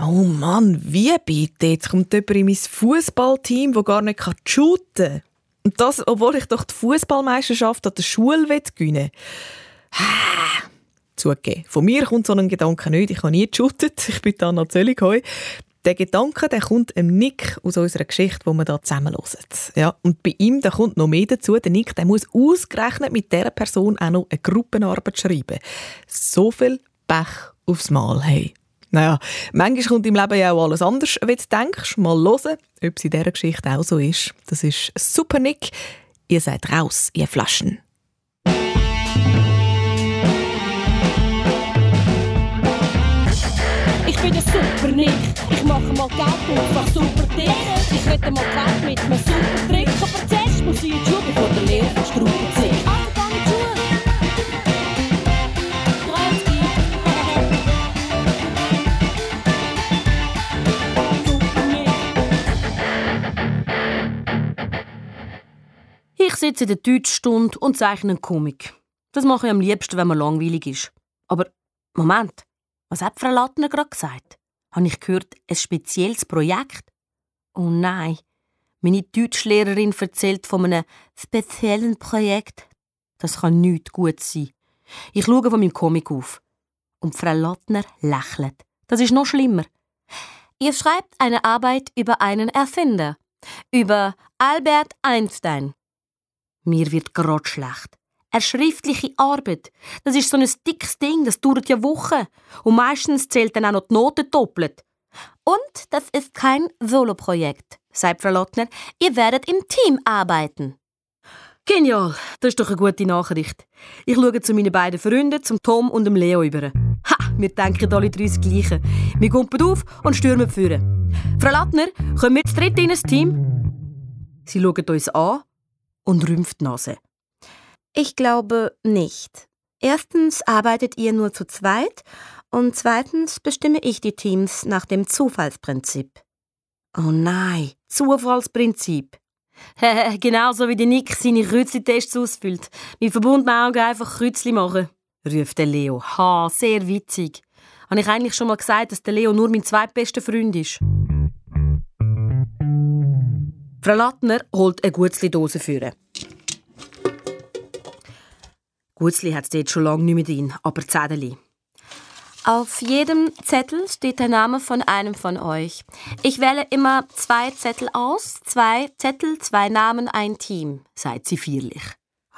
Oh Mann, wie bitte? Jetzt kommt jemand in mein Fußballteam, das gar nicht shooten kann. Und das, obwohl ich doch die Fußballmeisterschaft an der Schule gewinnen will. Zugegeben. Von mir kommt so ein Gedanke nicht. Ich habe nie geshootet. Ich bin Anna Zölligheu. Der Gedanke der kommt einem Nick aus unserer Geschichte, die wir hier zusammen hören. Ja, und bei ihm da kommt noch mehr dazu. Der Nick der muss ausgerechnet mit dieser Person auch noch eine Gruppenarbeit schreiben. So viel Pech aufs Mal. Hey. Naja, manchmal kommt im Leben ja auch alles anders, wie du denkst. Mal hören, ob es in dieser Geschichte auch so ist. Das ist super, Nick. Ihr seid raus, ihr Flaschen. Ich bin der Super Nick. Ich mache mal Geld und mach super Dick. Ich wette mal Geld mit einem super Trick. Aber zuerst muss ich in die Schule, bevor der Lehrer von Struppen Ich sitze in der Deutschstunde und zeichne einen Comic. Das mache ich am liebsten, wenn man langweilig ist. Aber Moment, was hat Frau Lattner gerade gesagt? Habe ich gehört, ein spezielles Projekt? Oh nein, meine Deutschlehrerin erzählt von einem speziellen Projekt. Das kann nicht gut sein. Ich schaue von meinem Comic auf. Und Frau Lattner lächelt. Das ist noch schlimmer. Ihr schreibt eine Arbeit über einen Erfinder. Über Albert Einstein. Mir wird grad schlecht. Eine schriftliche Arbeit. Das ist so ein dickes Ding, das dauert ja Wochen. Und meistens zählt dann auch noch die Noten doppelt. Und das ist kein Soloprojekt, sagt Frau Lottner. Ihr werdet im Team arbeiten. Genial, das ist doch eine gute Nachricht. Ich schaue zu meinen beiden Freunden, zum Tom und dem Leo über. Ha, wir denken alle drei das Gleiche. Wir kumpen auf und stürmen führen. Frau Lattner, kommen wir zu dritt in ein Team? Sie schauen uns an und rümpft die Nase. Ich glaube nicht. Erstens arbeitet ihr nur zu zweit und zweitens bestimme ich die Teams nach dem Zufallsprinzip. Oh nein, Zufallsprinzip. Genauso wie der Nick seine Kreuzli-Tests ausfüllt. Mit verbundenen Augen einfach Kreuzli machen, ruft Leo. Ha, sehr witzig. Habe ich eigentlich schon mal gesagt, dass der Leo nur mein zweitbester Freund ist? Frau Lattner holt eine Gutzli-Dose führen. Gutzli hat es jetzt schon lange nicht mehr drin, aber Zettel. Auf jedem Zettel steht der Name von einem von euch. Ich wähle immer zwei Zettel aus. Zwei Zettel, zwei Namen, ein Team, sagt sie feierlich.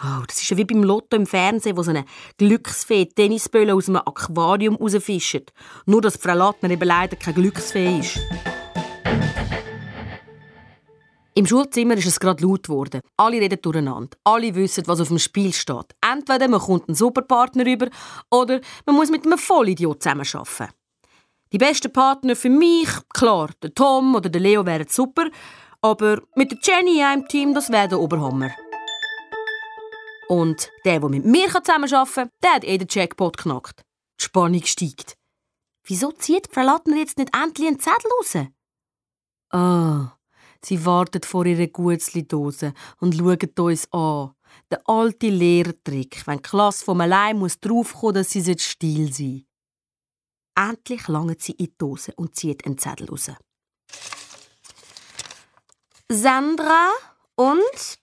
Oh, das ist ja wie beim Lotto im Fernsehen, wo so eine Glücksfee Tennisbälle aus einem Aquarium rausfischt. Nur, dass Frau Lattner eben leider kein Glücksfee ist. Im Schulzimmer ist es gerade laut geworden. Alle reden durcheinander. Alle wissen, was auf dem Spiel steht. Entweder man kommt einen Superpartner über oder man muss mit einem Vollidiot zusammenarbeiten. Die besten Partner für mich, klar, der Tom oder der Leo wären super, aber mit der Jenny in einem Team, das wäre der Oberhammer. Und der, der mit mir zusammenarbeiten kann, der hat eh den Jackpot knackt. Die Spannung steigt. Wieso zieht Frau Lattner jetzt nicht endlich einen Zettel raus? Ah, Sie wartet vor ihrer Gutzli-Dose und schaut uns an. Der alte Lehrtrick, wenn die Klasse vom allein muss draufkommen, dass sie still sein Endlich langt sie in die Dose und zieht einen Zettel raus. Sandra und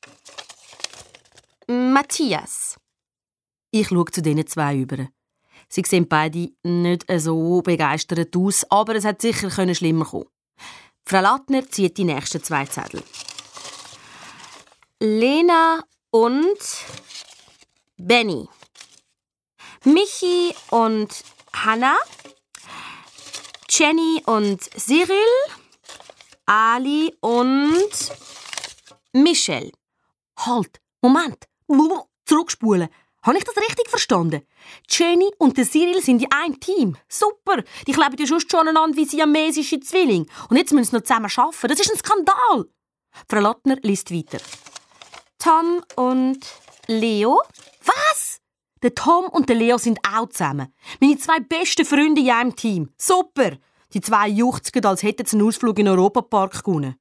Matthias. Ich schaue zu diesen zwei über. Sie sehen beide nicht so begeistert aus, aber es hat sicher schlimmer kommen. Frau Lattner zieht die nächsten zwei Zettel. Lena und Benny. Michi und Hannah. Jenny und Cyril. Ali und Michelle. Halt, Moment. Zurückspulen. Habe ich das richtig verstanden? Jenny und Cyril sind in einem Team. Super! Die kleben ja schon aneinander wie siamesische Zwillinge. Und jetzt müssen sie noch zusammen arbeiten. Das ist ein Skandal! Frau Lottner liest weiter. Tom und Leo? Was? Der Tom und der Leo sind auch zusammen. Meine zwei besten Freunde in einem Team. Super! Die zwei juchzen, als hätten sie einen Ausflug in den Europapark gewonnen.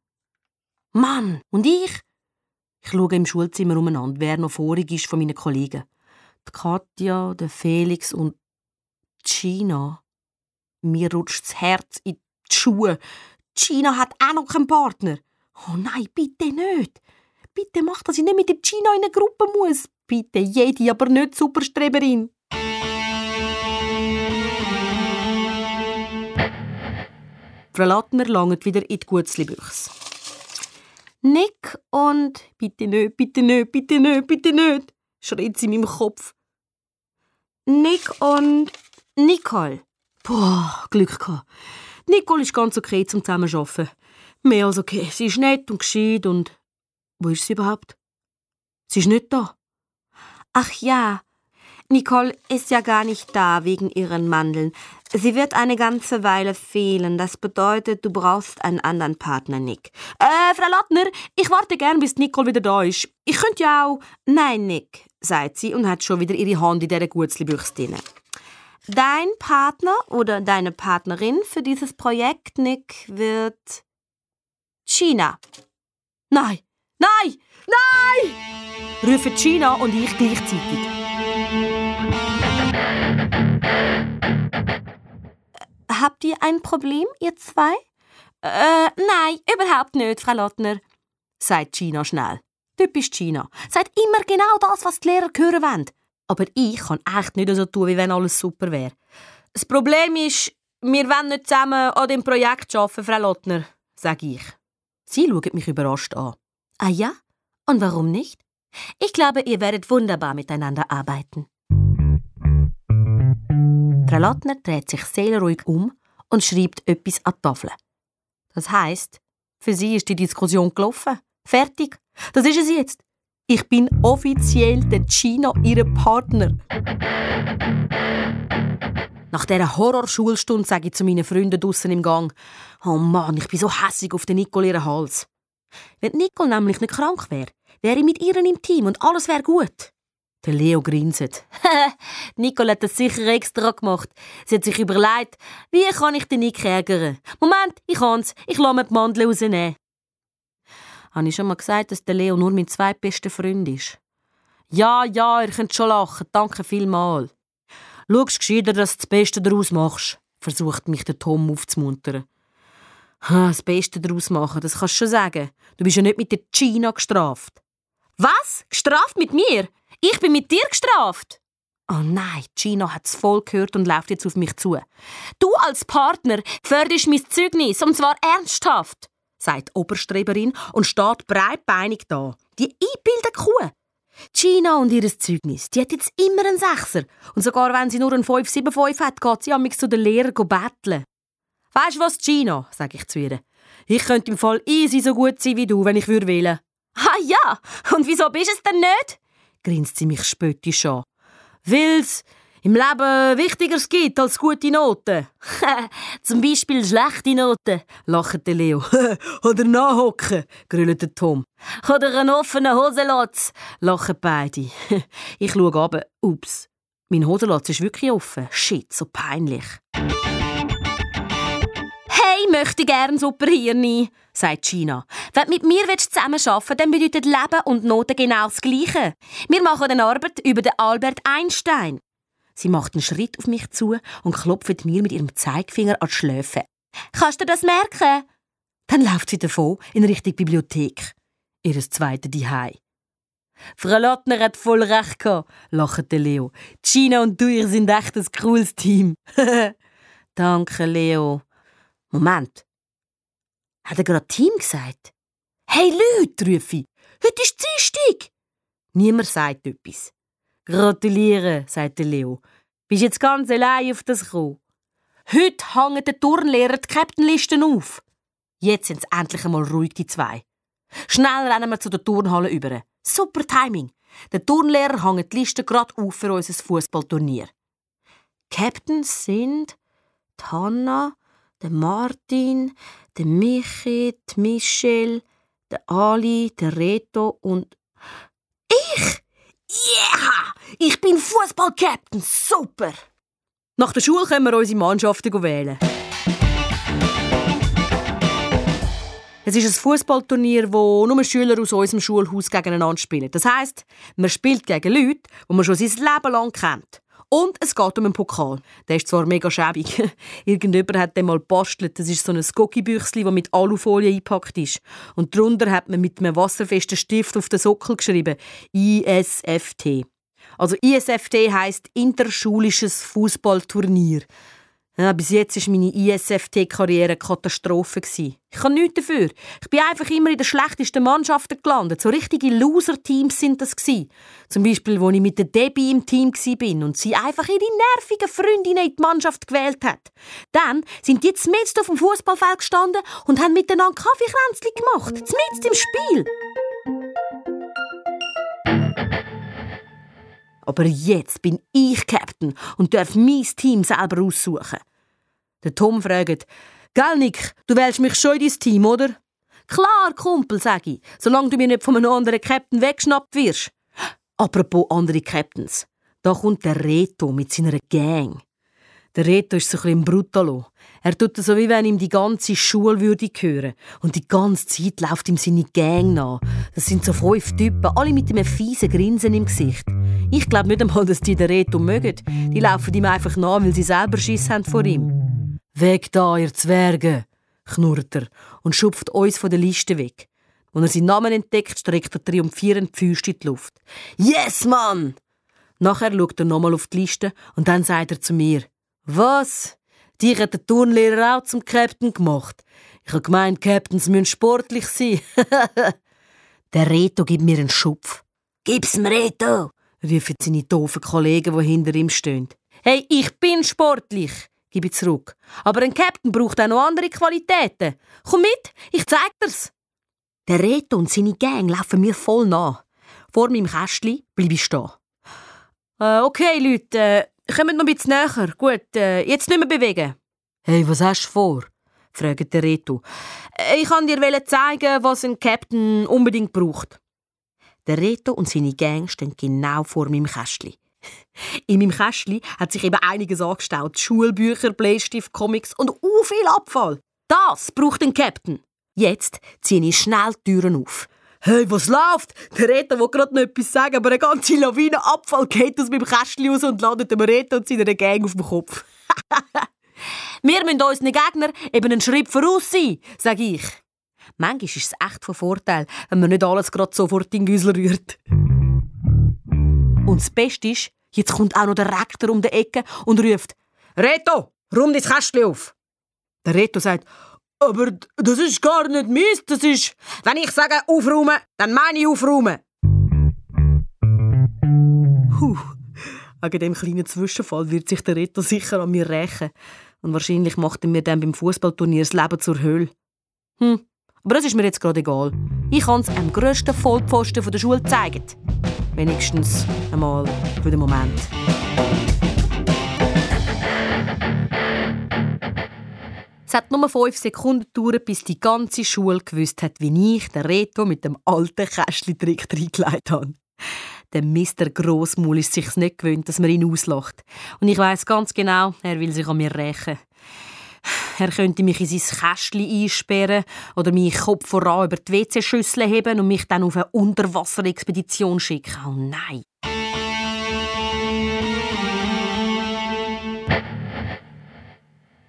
Mann, und ich? Ich schaue im Schulzimmer umeinander, wer noch vorig ist von meinen Kollegen Katja, der Felix und Gina. Mir rutscht das Herz in die Schuhe. Gina hat auch noch keinen Partner. Oh nein, bitte nicht. Bitte mach, dass ich nicht mit der Gina in eine Gruppe muss. Bitte jede, aber nicht Superstreberin. Frau Lattner langt wieder in die Gutzli-Büchse. Nick und bitte nicht, bitte nicht, bitte nicht, bitte nicht, schreit sie in meinem Kopf. Nick und Nicole. Boah, Glück gehabt. Nicole ist ganz okay zum Zusammenarbeiten. Mehr als okay. Sie ist nett und gescheit und... Wo ist sie überhaupt? Sie ist nicht da. Ach ja, Nicole ist ja gar nicht da wegen ihren Mandeln. Sie wird eine ganze Weile fehlen. Das bedeutet, du brauchst einen anderen Partner, Nick. Äh, Frau Lattner, ich warte gern, bis Nicole wieder da ist. Ich könnte ja auch... Nein, Nick, sagt sie und hat schon wieder ihre Hand in dieser Gutzli-Büchse drin. Dein Partner oder deine Partnerin für dieses Projekt, Nick, wird... China. Nein, nein, nein! rufen China und ich gleichzeitig. Habt ihr ein Problem, ihr zwei? Äh, nein, überhaupt nicht, Frau Lottner, sagt China schnell. Typisch China. Sagt immer genau das, was die Lehrer hören wollen. Aber ich kann echt nicht so tun, wie wenn alles super wäre. Das Problem ist, wir wollen nicht zusammen an dem Projekt arbeiten, Frau Lottner, sage ich. Sie schaut mich überrascht an. Ah ja? Und warum nicht? Ich glaube, ihr werdet wunderbar miteinander arbeiten. Frau Lottner dreht sich seelenruhig um und schreibt etwas an die Tafel. Das heißt, für sie ist die Diskussion gelaufen. Fertig. Das ist es jetzt. Ich bin offiziell der China, ihre Partner. Nach dieser Horrorschulstunde sage ich zu meinen Freunden draussen im Gang: Oh Mann, ich bin so hässig auf den Nicole ihren Hals. Wenn Nicole nämlich nicht krank wäre, wäre ich mit ihr im Team und alles wäre gut. Der Leo grinset. Nicole hat das sicher extra gemacht. Sie hat sich überlegt, wie kann ich den Nick ärgern? Moment, ich kann's. Ich lasse mir die Mandeln rausnehmen. Habe ich schon mal gesagt, dass der Leo nur mein zweitbester Freund ist? Ja, ja, ihr könnt schon lachen. Danke vielmals. Schaust gescheiter, dass du das Beste daraus machst, versucht mich der Tom aufzumuntern. Das Beste daraus machen, das kannst du schon sagen. Du bist ja nicht mit der Gina gestraft. Was? Gestraft mit mir? Ich bin mit dir gestraft. Oh nein, Gina es voll gehört und läuft jetzt auf mich zu. Du als Partner förderst mein Zeugnis, und zwar ernsthaft, sagt die Oberstreberin und steht breitbeinig da. Die einbildete Kuh. Gina und ihr Zeugnis, die hat jetzt immer einen Sechser. Und sogar wenn sie nur einen 575 hat, geht sie amix zu der Lehrer betteln. Weißt du was, Gina, sage ich zu ihr. Ich könnte im Fall easy so gut sein wie du, wenn ich würde wählen. Ah ja, und wieso bist es denn nicht? grinst sie mich spöttisch an. Weil's im Leben Wichtigeres gibt als gute Noten. Zum Beispiel schlechte Noten, lacht Leo. Oder nachhocken, grüllt Tom. Oder einen offenen Hosenlatz, lachen beide. ich schaue aber, ups, mein Hosenlatz ist wirklich offen. Shit, so peinlich. Hey, möchte gern Superhirni, sagt Gina. Wenn du mit mir zusammenarbeiten willst, dann bedeutet Leben und Noten genau das Gleiche. Wir machen eine Arbeit über den Albert Einstein. Sie macht einen Schritt auf mich zu und klopft mir mit ihrem Zeigefinger an die Schläfe. Kannst du das merken? Dann läuft sie davon in Richtung Bibliothek. Ihres zweiten Dihei. Frau Lottner hat voll recht gehabt, lacht Leo. Gina und du, ihr sind echt ein cooles Team. Danke, Leo. Moment. Hat er gerade Team gesagt? Hey Leute, rufe ich. Heute ist Dienstag. Niemand sagt etwas. Gratuliere, sagt Leo. Bist jetzt ganz allein auf das gekommen. Heute hängen der Turnlehrer die Captainlisten auf. Jetzt sind es endlich einmal ruhig, die zwei. Schnell rennen wir zu der Turnhalle über. Super Timing. Der Turnlehrer hängt die Liste gerade auf für unser Fußballturnier. Captains sind die Hanna, der Martin, der Michi, die Michelle, der Ali, der Reto und ich! Yeah! Ich bin Fußballcaptain! Super! Nach der Schule können wir unsere Mannschaften wählen. Es ist ein Fußballturnier, wo nur Schüler aus unserem Schulhaus gegeneinander spielen. Das heisst, man spielt gegen Leute, die man schon sein Leben lang kennt. Und es geht um einen Pokal. Der ist zwar mega schäbig. Irgendjemand hat den mal gebastelt. Das ist so ein Goggi-Büchsli, das mit Alufolie eingepackt ist. Und darunter hat man mit einem wasserfesten Stift auf den Sockel geschrieben ISFT. Also ISFT heisst Interschulisches Fußballturnier. Ja, bis jetzt war meine ISFT-Karriere eine Katastrophe. Ich kann nichts dafür. Ich bin einfach immer in den schlechtesten Mannschaften gelandet. So richtige Loser-Teams sind das. Zum Beispiel, als ich mit der Debbie im Team war und sie einfach ihre nervigen Freundinnen in die Mannschaft gewählt hat. Dann sind die jetzt auf dem Fußballfeld gestanden und haben miteinander Kaffeekränzchen gemacht. Mitten im Spiel. Aber jetzt bin ich Captain und darf mein Team selber aussuchen. Der Tom fragt, Gell, Nick, du wählst mich schon in dein Team, oder? Klar, Kumpel, sag ich, solange du mir nicht von einem anderen Captain weggeschnappt wirst. Apropos andere Captains. Da kommt der Reto mit seiner Gang. Der Reto ist so ein bisschen Brutalo. Er tut so, wie wenn ihm die ganze Schule würde gehören. Und die ganze Zeit läuft ihm seine Gang nach. Das sind so fünf Typen, alle mit einem fiesen Grinsen im Gesicht. Ich glaube nicht einmal, dass die den Reto mögen. Die laufen ihm einfach nach, weil sie selber Schiss haben vor ihm. Weg da, ihr Zwerge, knurrt er und schupft uns von der Liste weg. Als er seinen Namen entdeckt, streckt er triumphierend die Füße in die Luft. Yes, Mann! Nachher schaut er nochmal auf die Liste und dann sagt er zu mir, was? Dich hat der Turnlehrer auch zum Captain gemacht. Ich habe gemeint, Captains müssen sportlich sein. der Reto gibt mir einen Schupf. Gib's mir, Reto! rufen seine doofen Kollegen, die hinter ihm stehen. Hey, ich bin sportlich, gebe ich zurück. Aber ein Captain braucht auch noch andere Qualitäten. Komm mit, ich zeig dir's. Der Reto und seine Gang laufen mir voll nach. Vor meinem Kästchen bleibe ich stehen. Äh, okay, Leute, äh, Kommt noch ein bisschen näher. Gut, äh, jetzt nicht mehr bewegen. Hey, was hast du vor? fragt der Reto. Äh, ich kann dir zeigen, was ein Captain unbedingt braucht. Der Reto und seine Gang stehen genau vor meinem Kästchen. In meinem Kästchen hat sich eben einiges angestaut. Schulbücher, Bleistift, Comics und u viel Abfall. Das braucht ein Captain. Jetzt ziehe ich schnell die Türen auf. Hey, was läuft? Der Reto will gerade noch etwas sagen, aber eine ganze Lawine Abfall geht aus meinem Kästchen raus und landet dem Reto und seiner Gang auf dem Kopf. Wir müssen unseren Gegner eben einen Schritt voraus sein, sage ich. Manchmal ist es echt von Vorteil, wenn man nicht alles gerade sofort in Güsel rührt. Und das Beste ist, jetzt kommt auch noch der Rektor um die Ecke und ruft «Reto, räum dein Kästchen auf!» Der Reto sagt aber das ist gar nicht meins, das ist... Wenn ich sage aufräumen, dann meine ich aufräumen. Huh. Wegen dem kleinen Zwischenfall wird sich der Reto sicher an mir rächen. Und wahrscheinlich macht er mir dann beim Fußballturnier das Leben zur Hölle. Hm, aber das ist mir jetzt gerade egal. Ich kann es am grössten Vollpfosten der Schule zeigen. Wenigstens einmal für den Moment. Hat nur fünf Sekunden gedauert, bis die ganze Schule gewusst hat, wie ich den Reto mit dem alten Kästchen-Trick reingelegt habe. Der Mr. Grossmaul ist sich nicht gewöhnt, dass man ihn auslacht. Und ich weiß ganz genau, er will sich an mir rächen. Er könnte mich in sein Kästchen einsperren oder meinen Kopf voran über die WC-Schüssel heben und mich dann auf eine Unterwasserexpedition schicken. Oh nein!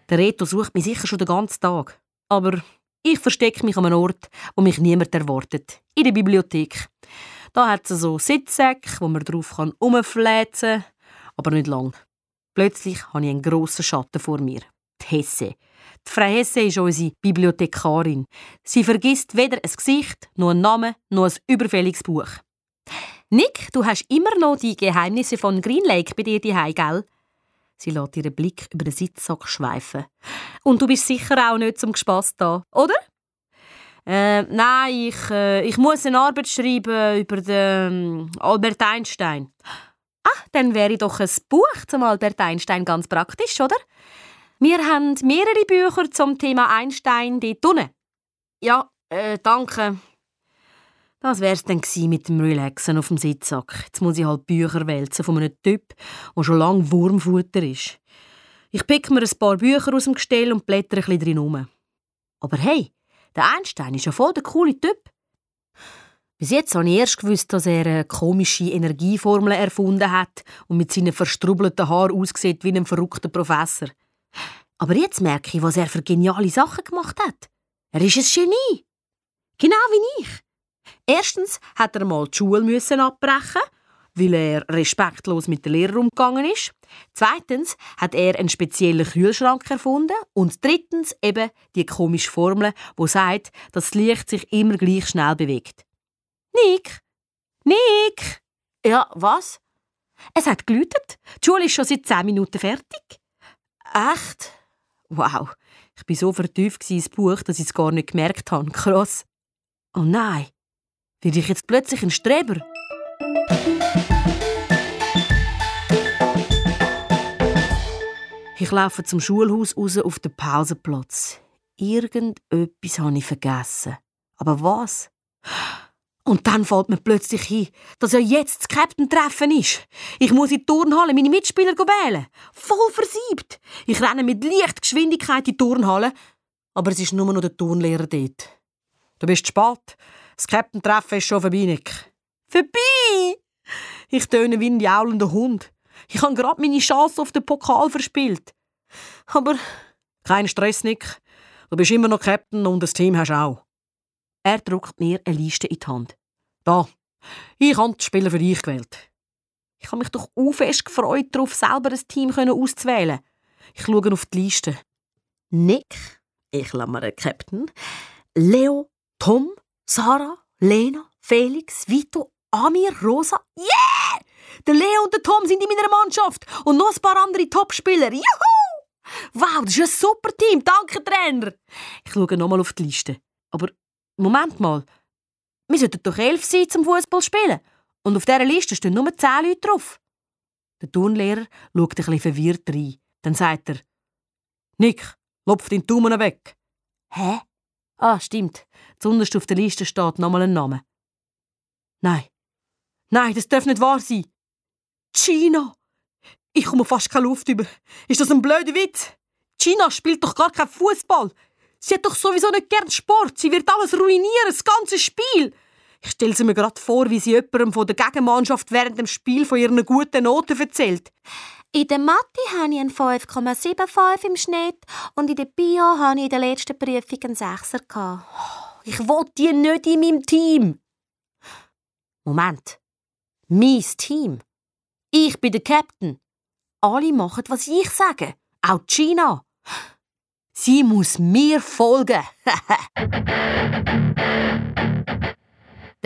Der Reto sucht mich sicher schon den ganzen Tag. Aber ich verstecke mich an einem Ort, wo mich niemand erwartet. In der Bibliothek. Da hat es so Sitzsäcke, wo man drauf herumfläzen kann, aber nicht lang. Plötzlich habe ich einen grossen Schatten vor mir. Die Hesse. Die Frau Hesse ist unsere Bibliothekarin. Sie vergisst weder ein Gesicht, noch einen Namen, noch ein überfälliges Buch. Nick, du hast immer noch die Geheimnisse von Green Lake bei dir daheim, gell? Sie lässt ihren Blick über den Sitzsack schweifen. Und du bist sicher auch nicht zum Gespass da, oder? Äh, nein, ich, äh, ich muss eine Arbeit schreiben über den ähm, Albert Einstein. Ah, dann wäre doch ein Buch zum Albert Einstein ganz praktisch, oder? Wir haben mehrere Bücher zum Thema Einstein dort unten. Ja, äh, danke. Das wär's dann mit dem Relaxen auf dem Sitzsack. Jetzt muss ich halt Bücher wälzen von einem Typ, der schon lange Wurmfutter ist. Ich pick mir ein paar Bücher aus dem Gestell und blätter ein bisschen drin rum. Aber hey, der Einstein ist ja voll der coole Typ. Bis jetzt habe ich erst gewusst, dass er eine komische Energieformel erfunden hat und mit seinen verstrubbelten Haaren aussieht wie ein verrückter Professor. Aber jetzt merke ich, was er für geniale Sachen gemacht hat. Er ist ein Genie. Genau wie ich. Erstens hat er mal die Schule müssen abbrechen, weil er respektlos mit den Lehrern umgegangen ist. Zweitens hat er einen speziellen Kühlschrank erfunden. Und drittens eben die komische Formel, wo sagt, dass das Licht sich immer gleich schnell bewegt. Nick! Nick! Ja, was? Es hat geläutet. Die Schule ist schon seit zehn Minuten fertig. Echt? Wow. Ich bin so vertieft ins Buch, dass ich es gar nicht gemerkt habe. Krass. Oh nein. Werde ich jetzt plötzlich ein Streber? Ich laufe zum Schulhaus raus auf den Pausenplatz. Irgendetwas habe ich vergessen. Aber was? Und dann fällt mir plötzlich ein, dass ja jetzt das Captain-Treffen ist. Ich muss in die Turnhalle meine Mitspieler wählen. Voll versiebt. Ich renne mit Lichtgeschwindigkeit in die Turnhalle, aber es ist nur noch der Turnlehrer dort. Du bist spät. Das Captain-Treffen ist schon vorbei, Nick. Vorbei? Ich töne wie ein jaulender Hund. Ich habe gerade meine Chance auf den Pokal verspielt. Aber kein Stress, Nick. Du bist immer noch Captain und das Team hast auch. Er drückt mir eine Liste in die Hand. Da, ich habe die Spieler für dich gewählt. Ich habe mich doch fest gefreut, darauf selber ein Team auszuwählen. Ich schaue auf die Liste. Nick, ich klammere Captain, Leo, Tom, Sarah, Lena, Felix, Vito, Amir, Rosa. Yeah! Der Leo und der Tom sind in meiner Mannschaft und noch ein paar andere Topspieler. Juhu! Wow, das ist ein super Team. Danke, Trainer. Ich schaue nochmal auf die Liste. Aber Moment mal, wir sollten doch elf sein zum Fußball spielen. Und auf dieser Liste stehen nur zehn Leute drauf. Der Turnlehrer schaut ein bisschen verwirrt rein. Dann sagt er, Nick, lopf den Daumen weg. Hä? Ah, stimmt. Zunderst auf der Liste steht nochmal ein Name. Nein. Nein, das darf nicht wahr sein. China! Ich komme fast keine Luft über. Ist das ein blöder Witz? China spielt doch gar keinen Fußball. Sie hat doch sowieso nicht gern Sport. Sie wird alles ruinieren, das ganze Spiel. Ich stelle mir gerade vor, wie sie jemandem von der Gegenmannschaft während dem Spiel von ihren guten Noten erzählt. In der Mathe habe ich einen 5,75 im Schnitt und in der Bio habe ich in der letzten Prüfung einen 6er. Ich will die nicht in meinem Team. Moment. Mein Team. Ich bin der Captain. Alle machen, was ich sage. Auch Gina. Sie muss mir folgen.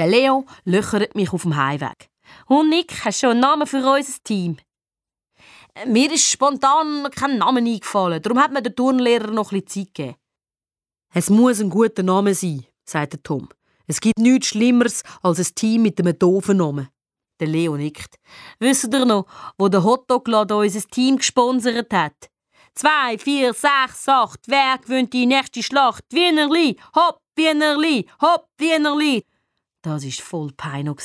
Der Leo löchert mich auf dem Heimweg. Und Nick, hast du schon einen Namen für unser Team? Mir ist spontan kein Name eingefallen. Darum hat mir der Turnlehrer noch bisschen Zeit gegeben. Es muss ein guter Name sein, sagt Tom. Es gibt nichts Schlimmeres als ein Team mit einem doofen Namen. Der Leo nickt. Wisst ihr noch, wo der Hotdog-Laden unser Team gesponsert hat? Zwei, vier, sechs, acht. Wer gewinnt die nächste Schlacht? Wienerli, hopp, Wienerli, hopp, Wienerli. Das war voll Peino.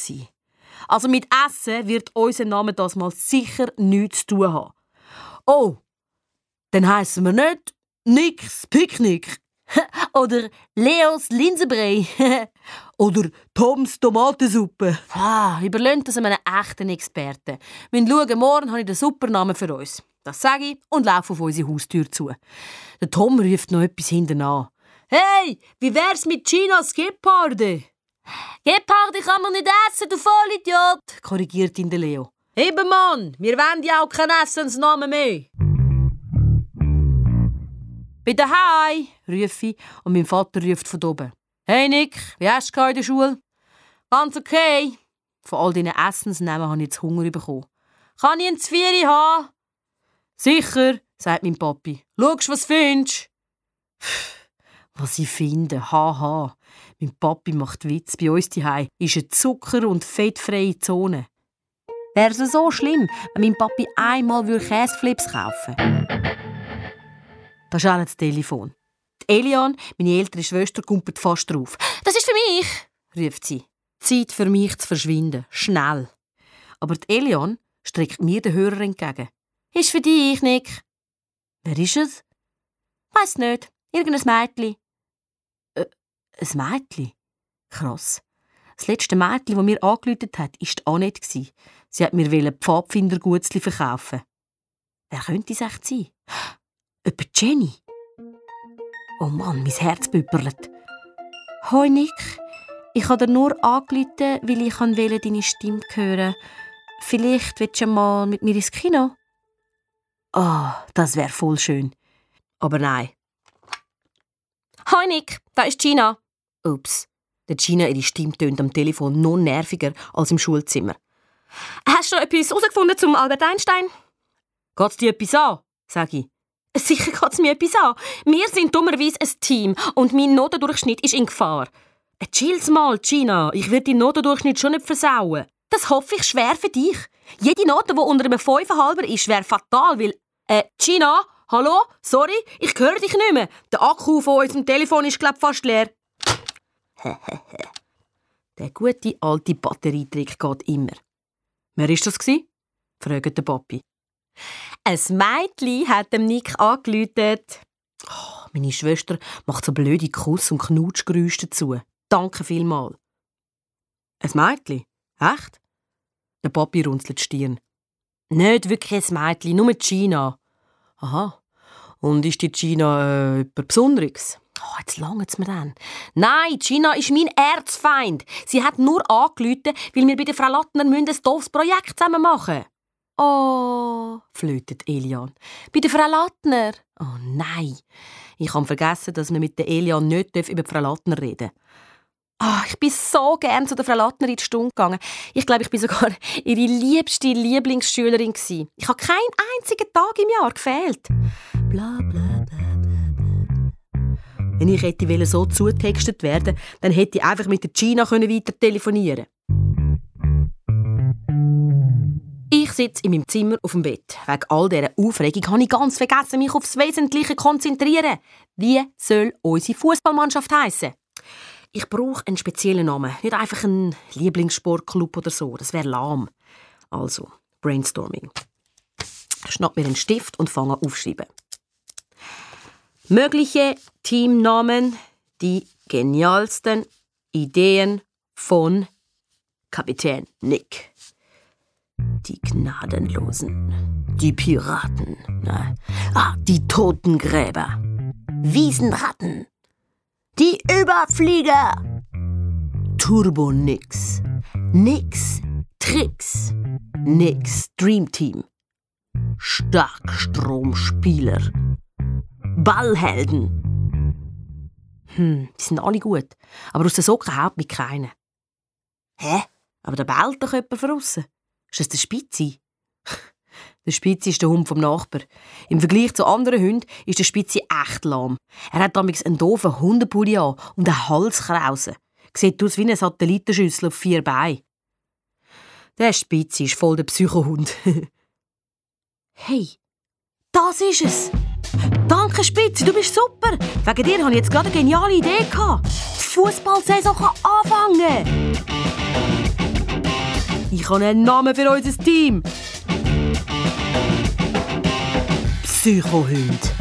Also mit Essen wird unser Name das mal sicher nichts zu tun haben. Oh, dann heißen wir nicht Nicks Picknick. Oder Leos Linsenbrei. Oder Toms Tomatensuppe. Ah, überlöhnt das einem echten Experten. Wir schauen, morgen habe ich den super Namen für uns. Das sage ich und laufe auf unsere Haustür zu. Der Tom ruft noch etwas hinten an. Hey, wie wär's mit Chinas Geparde? Geparde kann man nicht essen, du Vollidiot, korrigiert ihn der Leo. Eben, Mann, wir wollen ja auch keinen Essensnamen mehr. Bin daheim, rufe ich und mein Vater ruft von oben. Hey Nick, wie hast du in der Schule? Ganz okay. Von all diesen Essensnamen habe ich jetzt Hunger bekommen. Kann ich ein Zvieri haben? Sicher, sagt mein Papi. Schaust, was findest? Was ich finde, haha. Mein Papi macht Witz. Bei uns daheim ist eine Zucker- und fettfreie Zone. Wäre es so schlimm, wenn mein Papi einmal Käseflips kaufen würde? Da ist das Telefon. Die Elian, meine ältere Schwester, kommt fast drauf. «Das ist für mich!» ruft sie. Zeit für mich zu verschwinden. Schnell. Aber die Elian streckt mir den Hörer entgegen. Ist für dich, Nick. Wer ist es? Weiß nicht. Irgendein Mädchen. Ein Mädchen? Krass. Das letzte Mädchen, das mir angelötet hat, war die Annette. Sie hat mir Pfadfindergutzli verkaufen. Wer könnte es echt sein? Etwa Jenny? Oh Mann, mein Herz büpperlet. Hoi Nick, ich habe dir nur angerufen, weil ich wollte deine Stimme hören. Vielleicht willst du mal mit mir ins Kino? Oh, das wäre voll schön. Aber nein. Hoi Nick, da ist Gina. Ups. Der Gina, ihre Stimme tönt am Telefon noch nerviger als im Schulzimmer. Hast du etwas herausgefunden zum Albert Einstein? Geht's dir etwas an? sag ich. Sicher geht's mir etwas an. Wir sind dummerweise ein Team und mein Notendurchschnitt ist in Gefahr. Äh, chill's mal, Gina. Ich werde deinen Notendurchschnitt schon nicht versauen. Das hoffe ich schwer für dich. Jede Note, die unter einem 5,5 ist, wäre fatal, weil... Äh, Gina, hallo? Sorry, ich höre dich nicht mehr. Der Akku von unserem Telefon ist, glaub fast leer. der gute alte Batterietrick geht immer. Wer war das? fragt der Papi. Ein Mädchen hat dem Nick angelütet. Oh, meine Schwester macht so blöde Kuss- und Knutschgeräusche dazu. Danke vielmal. Ein Mädchen? Echt? Der Papi runzelt die Stirn. Nicht wirklich ein Mädchen, nur Gina. Aha. Und ist die Gina äh, etwas Besonderes? Oh, jetzt langt es mir dann. Nein, Gina ist mein Erzfeind. Sie hat nur angerufen, weil wir bei der Frau Lattner ein doofes Projekt zusammen machen Oh, flötet Elian. Bei der Frau Lattner? Oh nein. Ich habe vergessen, dass wir mit der Elian nicht über die Frau Lattner reden Oh, ich bin so gern zu der Frau Lattner in die Stunde gegangen. Ich glaube, ich bin sogar ihre liebste Lieblingsschülerin gewesen. Ich habe keinen einzigen Tag im Jahr gefehlt. Bla bla. Wenn ich hätte so zutextet werden, dann hätte ich einfach mit der Gina weiter telefonieren. Ich sitze in meinem Zimmer auf dem Bett. Wegen all dieser Aufregung habe ich ganz vergessen, mich aufs Wesentliche zu konzentrieren. Wie soll unsere Fußballmannschaft heißen? Ich brauche einen speziellen Namen, nicht einfach einen Lieblingssportclub oder so. Das wäre lahm. Also, Brainstorming. Ich schnapp mir einen Stift und fange an aufschreiben. Mögliche Teamnamen, die genialsten Ideen von Kapitän Nick. Die Gnadenlosen, die Piraten, ne? ah, die Totengräber, Wiesenratten, die Überflieger. Turbo Nix. Nix. Tricks. Nix Dream Team. Starkstromspieler. Ballhelden. Hm, die sind alle gut. Aber aus der Socken haut mich keiner. Hä? Aber da bellt doch jemand von Ist das der Spitzi? Der Spitzi ist der Hund vom Nachbar. Im Vergleich zu anderen Hunden ist der Spitzi echt lahm. Er hat damals einen doofen Hundepulli an und eine Halskrause. Sieht aus wie eine Satellitenschüssel auf vier Beinen. Der Spitzi ist voll der Psychohund. hey, das ist es! Danke, Spitzi, du bist super! Wegen dir hatte ich jetzt gerade eine geniale Idee. Die Fußballsaison kann anfangen! Ich habe einen Namen für unser Team. Psychohund.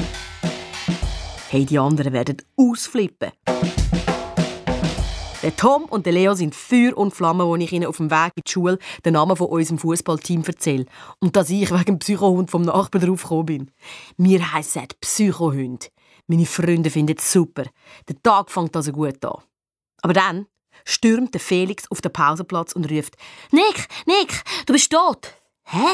Hey, die anderen werden ausflippen. Der Tom und der Leo sind Feuer und Flamme, als ich ihnen auf dem Weg in die Schule den Namen von unserem Fußballteam erzähle. Und dass ich wegen dem Psychohund vom Nachbarn drauf gekommen bin. Wir heissen Psychohund. Meine Freunde finden es super. Der Tag fängt also gut an. Aber dann stürmt der Felix auf den Pausenplatz und ruft: Nick, Nick, du bist tot. Hä?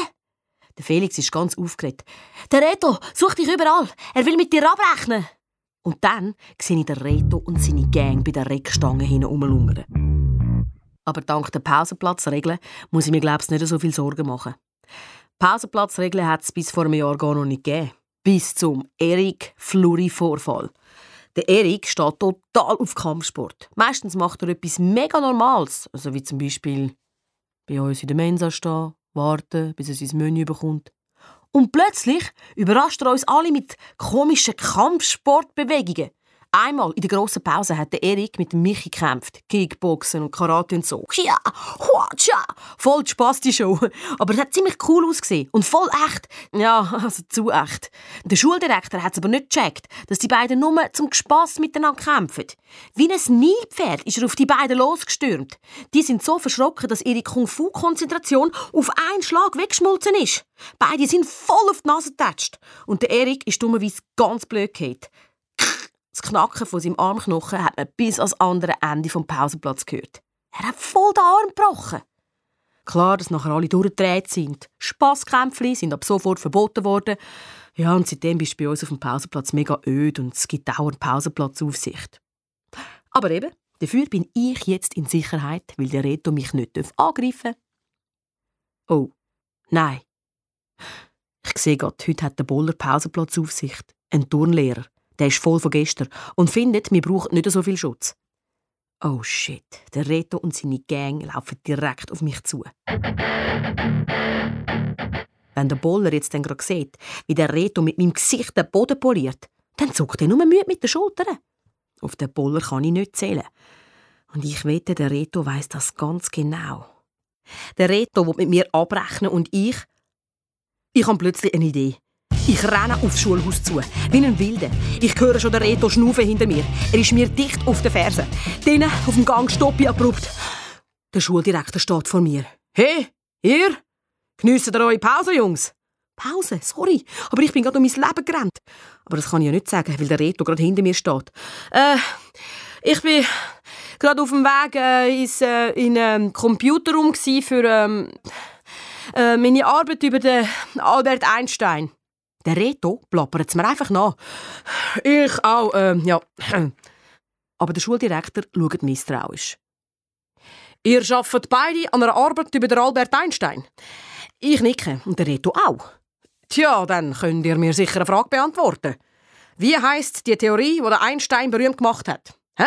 Der Felix ist ganz aufgeregt. Der Reto sucht dich überall. Er will mit dir abrechnen. Und dann sehe ich den Reto und seine Gang bei der Reckstange herumlungern. Aber dank der Pausenplatzregeln muss ich mir glaube ich nicht so viel Sorgen machen. Pausenplatzregeln hat es bis vor einem Jahr gar noch nicht gegeben. Bis zum Erik Fluri-Vorfall. Der Erik steht total auf Kampfsport. Meistens macht er etwas mega Normales, also wie zum Beispiel bei uns in der Mensa stehen warten, bis er sein Menü bekommt. Und plötzlich überrascht er uns alle mit komischen Kampfsportbewegungen. Einmal in der grossen Pause hat der Erik mit Michi gekämpft. Kickboxen und Karate und so. Ja, huatscha. Voll Spaß die Show. Aber es hat ziemlich cool ausgesehen. Und voll echt. Ja, also zu echt. Der Schuldirektor hat es aber nicht gecheckt, dass die beiden nur zum Spass miteinander kämpfen. Wie ein Nilpferd ist er auf die beiden losgestürmt. Die sind so verschrocken, dass ihre Kung-Fu-Konzentration auf einen Schlag weggeschmolzen ist. Beide sind voll auf die Nase getatscht. Und der Erik ist dummerweise ganz blöd gehabt. Das Knacken von seinem Armknochen hat man bis ans andere Ende vom Pausenplatz gehört. Er hat voll den Arm gebrochen. Klar, dass nachher alle durchgedreht sind. Spasskämpfe sind ab sofort verboten worden. Ja, und seitdem bist du bei uns auf dem Pausenplatz mega öd und es gibt eine Pausenplatzaufsicht. Aber eben, dafür bin ich jetzt in Sicherheit, weil der Reto mich nicht angreifen darf. Oh, nein. Ich sehe gerade, heute hat der Boller Pausenplatzaufsicht. Ein Turnlehrer. Der ist voll von gestern und findet, wir brauchen nicht so viel Schutz. Oh shit, der Reto und seine Gang laufen direkt auf mich zu. Wenn der Boller jetzt dann gerade sieht, wie der Reto mit meinem Gesicht den Boden poliert, dann zuckt er nur müde mit den Schultern. Auf den Boller kann ich nicht zählen. Und ich wette, der Reto weiß das ganz genau. Der Reto will mit mir abrechnen und ich. Ich habe plötzlich eine Idee. Ich renne aufs Schulhaus zu, wie ein Wilder. Ich höre schon den Reto schnaufen hinter mir. Er ist mir dicht auf den Fersen. Drinnen auf dem Gang stoppe ich abrupt. Der Schuldirektor steht vor mir. Hey, ihr? Geniessen ihr eure Pause, Jungs? Pause? Sorry, aber ich bin gerade um mein Leben gerannt. Aber das kann ich ja nicht sagen, weil der Reto gerade hinter mir steht. Äh, ich bin gerade auf dem Weg äh, ins, äh, in ähm, Computerraum für ähm, äh, meine Arbeit über den Albert Einstein. Der Reto plappert es mir einfach nach. Ich auch, äh, ja. Aber der Schuldirektor schaut misstrauisch. Ihr arbeitet beide an einer Arbeit über den Albert Einstein. Ich nicke und der Reto auch. Tja, dann könnt ihr mir sicher eine Frage beantworten. Wie heißt die Theorie, die Einstein berühmt gemacht hat? Hä?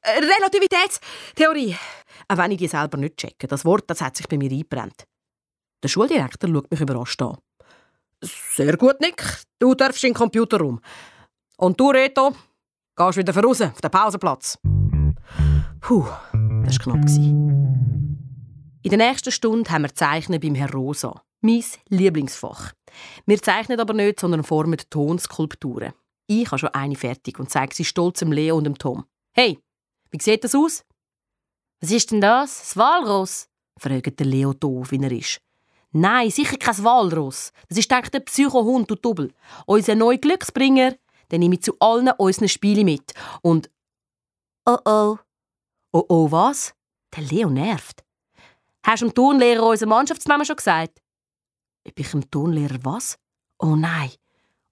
Äh, Relativitätstheorie. Auch wenn ich die selber nicht checke. Das Wort das hat sich bei mir eingebrennt. Der Schuldirektor schaut mich überrascht an. Sehr gut, Nick. Du darfst in den Computerraum. Und du, Reto, gehst wieder raus auf den Pausenplatz. Puh, das war knapp. In der nächsten Stunde haben wir Zeichnen beim Herr Rosa. Mein Lieblingsfach. Wir zeichnen aber nicht, sondern formen Tonskulpturen. Ich habe schon eine fertig und zeige sie stolz dem Leo und dem Tom. Hey, wie sieht das aus? Was ist denn das? Das Walross? fragt der Leo doof, wie er ist. Nein, sicher kein Walross. Das ist denke der Psychohund und Double. Unser neuer Glücksbringer, den nehme ich zu allen unseren Spielen mit. Und oh oh. Oh oh, was? Der Leo nervt. Hast du dem Turnlehrer unseren Mannschaftsnamen schon gesagt? Ob ich dem Turnlehrer was? Oh nein.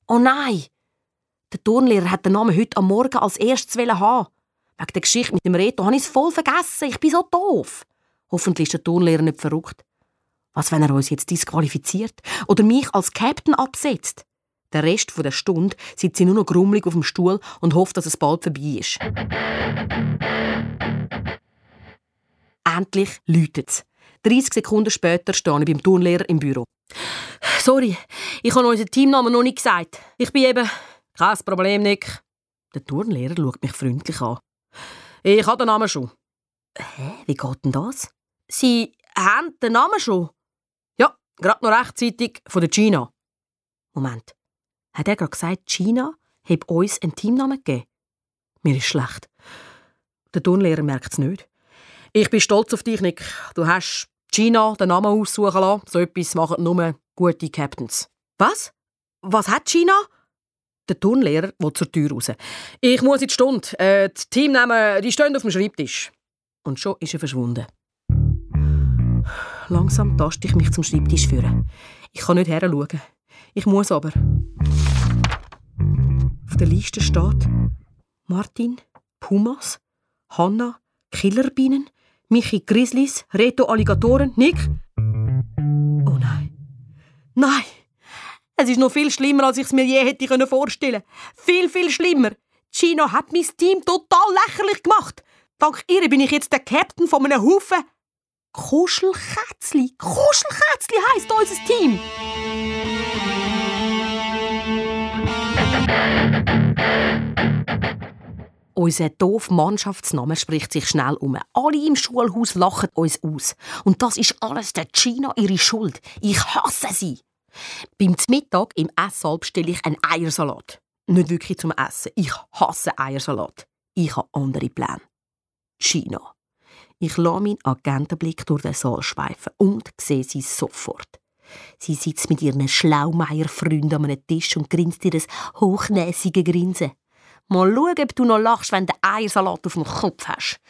Oh nein. Der Turnlehrer hat den Namen heute am Morgen als erstes haben. Wegen der Geschichte mit dem Reto habe ich es voll vergessen. Ich bin so doof. Hoffentlich ist der Turnlehrer nicht verrückt. Was, wenn er uns jetzt disqualifiziert oder mich als Captain absetzt? Der Rest der Stunde sitzt sie nur noch grummelig auf dem Stuhl und hofft, dass es bald vorbei ist. Endlich läutet es. 30 Sekunden später stehe ich beim Turnlehrer im Büro. Sorry, ich habe unseren Teamnamen noch nicht gesagt. Ich bin eben... Kein Problem, Nick. Der Turnlehrer schaut mich freundlich an. Ich habe den Namen schon. Hä? Wie geht denn das? Sie haben den Namen schon? Gerade noch rechtzeitig von der Gina. Moment. Hat er gerade gesagt, Gina hat uns einen Teamnamen gegeben? Mir ist schlecht. Der Turnlehrer merkt es nicht. Ich bin stolz auf dich, Nick. Du hast Gina den Namen aussuchen lassen. So etwas machen nur gute Captains. Was? Was hat Gina? Der Turnlehrer will zur Tür raus. Ich muss in die Stunde. Äh, die Teamnamen die stehen auf dem Schreibtisch. Und schon ist er verschwunden. Langsam taste ich mich zum Schreibtisch führen. Ich kann nicht heranschauen. Ich muss aber. Auf der Liste steht Martin, Pumas, Hanna, Killerbienen, Michi Grizzlies, Reto Alligatoren, Nick. Oh nein. Nein! Es ist noch viel schlimmer, als ich es mir je hätte vorstellen können. Viel, viel schlimmer. Gino hat mein Team total lächerlich gemacht. Dank ihr bin ich jetzt der Captain von einem Haufen Kuschelkätzli. Kuschelkätzli heisst unser Team. Unser doof Mannschaftsname spricht sich schnell um. Alle im Schulhaus lachen uns aus. Und das ist alles der Gina ihre Schuld. Ich hasse sie. Beim Mittag im Esssaal bestelle ich einen Eiersalat. Nicht wirklich zum Essen. Ich hasse Eiersalat. Ich habe andere Pläne. Gina. Ich lasse meinen Agentenblick durch den Saal schweifen und sehe sie sofort. Sie sitzt mit ihren Schlaumeier-Freunden an einem Tisch und grinst ihr das hochnäsige Grinsen. Mal schauen, ob du noch lachst, wenn du Eiersalat auf dem Kopf hast.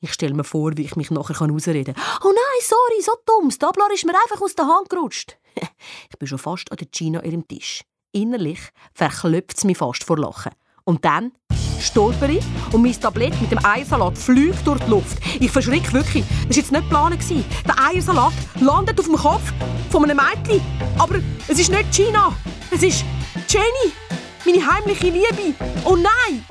Ich stelle mir vor, wie ich mich nachher ausreden kann. Oh nein, sorry, so dumm. Das Tablar ist mir einfach aus der Hand gerutscht. ich bin schon fast an der Gina ihrem Tisch. Innerlich verklopft es mich fast vor Lachen. Und dann stolper ich und mein Tablett mit dem Eiersalat fliegt durch die Luft. Ich verschrick wirklich. Das war jetzt nicht geplant. Der Eiersalat landet auf dem Kopf von einem Mädchen. Aber es ist nicht Gina. Es ist Jenny. Meine heimliche Liebe. Oh nein!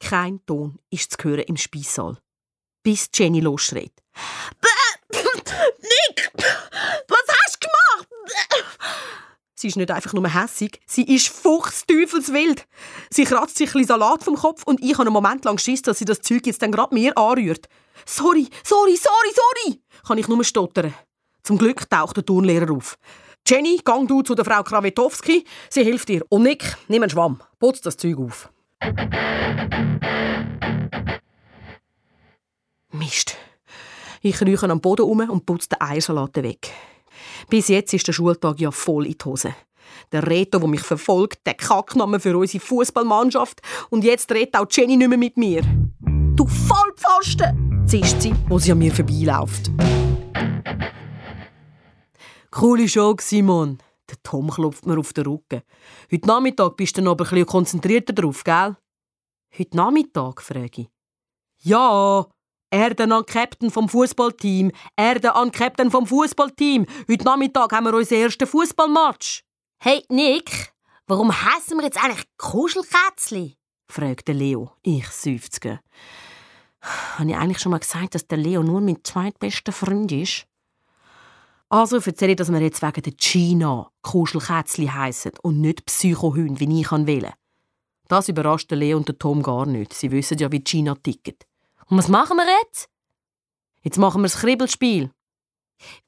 Kein Ton ist zu hören im Speissaal. Bis Jenny losschreit. Nick! Was hast du gemacht? Sie ist nicht einfach nur hässig, sie ist fuchsteufelswild. Sie kratzt sich ein Salat vom Kopf und ich habe einen Moment lang Schiss, dass sie das Zeug jetzt dann gerade mir anrührt. Sorry, sorry, sorry, sorry, kann ich nur stottern. Zum Glück taucht der Turnlehrer auf. Jenny, gang du zu der Frau Krawetowski, sie hilft dir. Und Nick, nimm einen Schwamm, putz das Zeug auf. Mist. Ich rieche am Boden um und putze den Eiersalat weg. Bis jetzt ist der Schultag ja voll in die Hose. Der Reto, der mich verfolgt, der Kackname für unsere Fußballmannschaft. Und jetzt redet auch Jenny nicht mehr mit mir. Du Vollpfosten! zischt sie, wo sie an mir vorbeiläuft. Coole Show, Simon. Der Tom klopft mir auf den Rücken. Heute Nachmittag bist du noch ein bisschen konzentrierter drauf, gell? Heute Nachmittag, frage ich. Ja, Erde an Captain vom Fußballteam. Erde an Captain vom Fußballteam. Heute Nachmittag haben wir unseren ersten Fußballmatch. Hey, Nick, warum heißen wir jetzt eigentlich Kuschelkätzli? fragte Leo. Ich seufzte. Habe ich eigentlich schon mal gesagt, dass der Leo nur mein zweitbester Freund ist? Also erzähle ich, dass wir jetzt wegen der Gina Kuschelkätzli heissen und nicht Psychohund, wie ich wähle. Das überrascht Leo und Tom gar nicht. Sie wissen ja, wie Gina tickt. Und was machen wir jetzt? Jetzt machen wir das Kribbelspiel.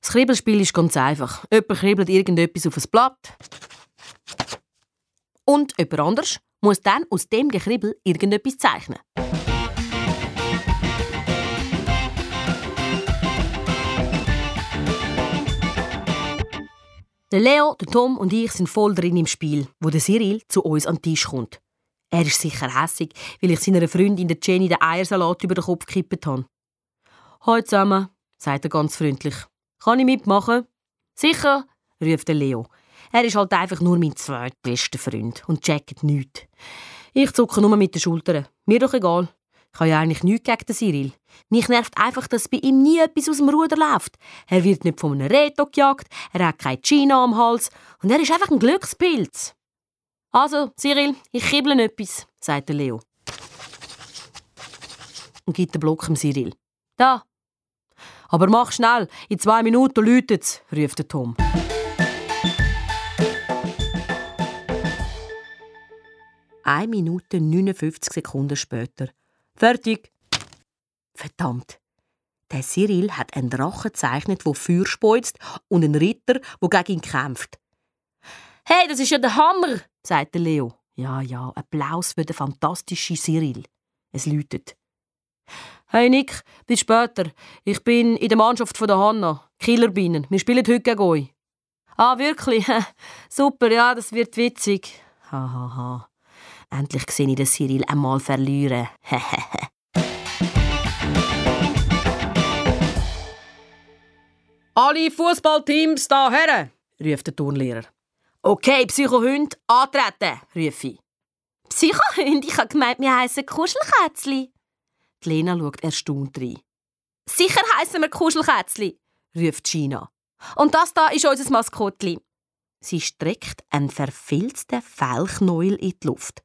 Das Kribbelspiel ist ganz einfach. Jemand kribbelt irgendetwas auf ein Blatt. Und jemand anders muss dann aus dem Gekribbel irgendetwas zeichnen. Der Leo, der Tom und ich sind voll drin im Spiel, wo der Cyril zu uns an den Tisch kommt. Er ist sicher hässig, weil ich seiner Freundin der Jenny den Eiersalat über den Kopf gekippt habe. «Hallo zusammen», sagt er ganz freundlich. «Kann ich mitmachen?» «Sicher», ruft Leo. Er ist halt einfach nur mein zweitbester Freund und checkt nichts. Ich zucke nur mit den Schultern. Mir doch egal. Ich habe ja eigentlich nichts gegen den Cyril. Mich nervt einfach, dass bei ihm nie etwas aus dem Ruder läuft. Er wird nicht von einem Reto gejagt, er hat keine Gina am Hals und er ist einfach ein Glückspilz. Also, Cyril, ich kibble etwas, sagt Leo. Und gibt den Block dem Cyril. Da. Aber mach schnell, in zwei Minuten läutet's, ruft Tom. Eine Minute 59 Sekunden später Fertig. Verdammt. Der Cyril hat einen Drachen gezeichnet, der Feuer speuzt und einen Ritter, der gegen ihn kämpft. Hey, das ist ja der Hammer, sagt Leo. Ja, ja, Applaus für den fantastischen Cyril. Es läutet. Hey Nick, bis später. Ich bin in der Mannschaft von der Hanna. Killerbienen. Wir spielen heute gegen euch. Ah, wirklich? Super, ja, das wird witzig. Hahaha. Ha, ha. Endlich sehe ich den Cyril einmal verlieren. Alle Fußballteams da her, ruft der Turnlehrer. Okay, Psychohund, antreten, rufe ich. Psychohund? Ich habe gemeint, wir heissen Kuschelkätzli. Die Lena schaut erstaunt rein. Sicher heissen wir Kuschelkätzli, ruft Gina. Und das da ist unser Maskottli. Sie streckt einen verfilzten Fellknäuel in die Luft.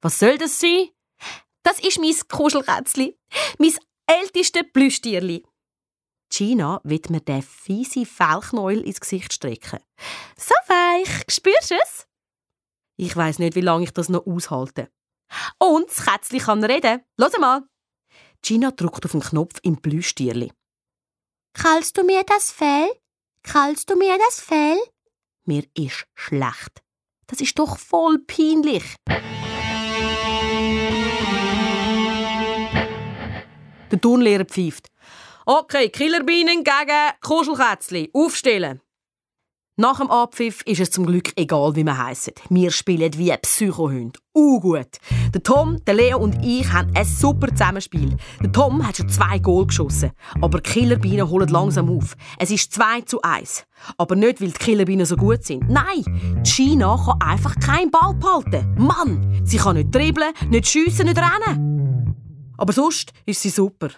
Was soll das sein? Das ist mein Kuschelkätzli. Mein ältestes Plüschtierli. Gina wird mir den fiese Fellknäuel ins Gesicht strecken. So weich. Spürst du es? Ich weiß nicht, wie lange ich das noch aushalte. Und das Kätzchen kann reden. Los mal. Gina drückt auf den Knopf im Plüschtierli. Krallst du mir das Fell? Krallst du mir das Fell? Mir ist schlecht. Das ist doch voll peinlich. Der Turnlehrer pfeift. Okay, Killerbienen gegen Kuschelkätzli. Aufstellen. Nach dem Abpfiff ist es zum Glück egal, wie wir heissen. Wir spielen wie Psychohunde. Uh gut. Der Tom, der Leo und ich haben ein super Zusammenspiel. Der Tom hat schon zwei Goal geschossen. Aber die Killerbienen holen langsam auf. Es ist 2 zu 1. Aber nicht, weil die Killerbienen so gut sind. Nein, China kann einfach keinen Ball behalten. Mann, sie kann nicht dribbeln, nicht schiessen, nicht rennen. Aber sonst ist sie super.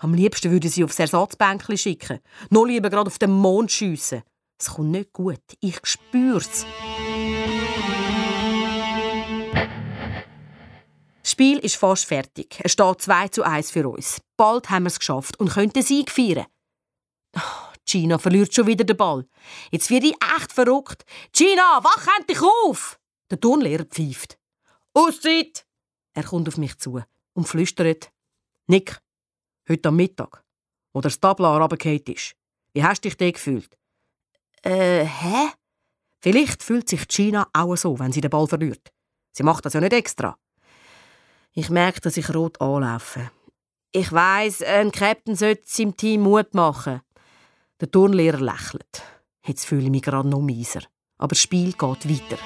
Am liebsten würde sie aufs Ersatzbänkchen schicken. Noch lieber gerade auf den Mond schiessen. Es kommt nicht gut. Ich spür's. Das Spiel ist fast fertig. Es steht 2 zu 1 für uns. Bald haben wir es geschafft und können den Sieg feiern. Gina verliert schon wieder den Ball. Jetzt werde ich echt verrückt. Gina, wach endlich auf! Der Turnlehrer pfeift. Auszeit! Er kommt auf mich zu und flüstert. Nick, heute am Mittag, wo der Stabler runtergefallen ist. Wie hast du dich da gefühlt? Äh, hä? Vielleicht fühlt sich Gina auch so, wenn sie den Ball verliert. Sie macht das ja nicht extra. Ich merke, dass ich rot anlaufe. Ich weiß, ein Captain sollte seinem Team Mut machen. Der Turnlehrer lächelt. Jetzt fühle ich mich gerade noch mieser. Aber das Spiel geht weiter.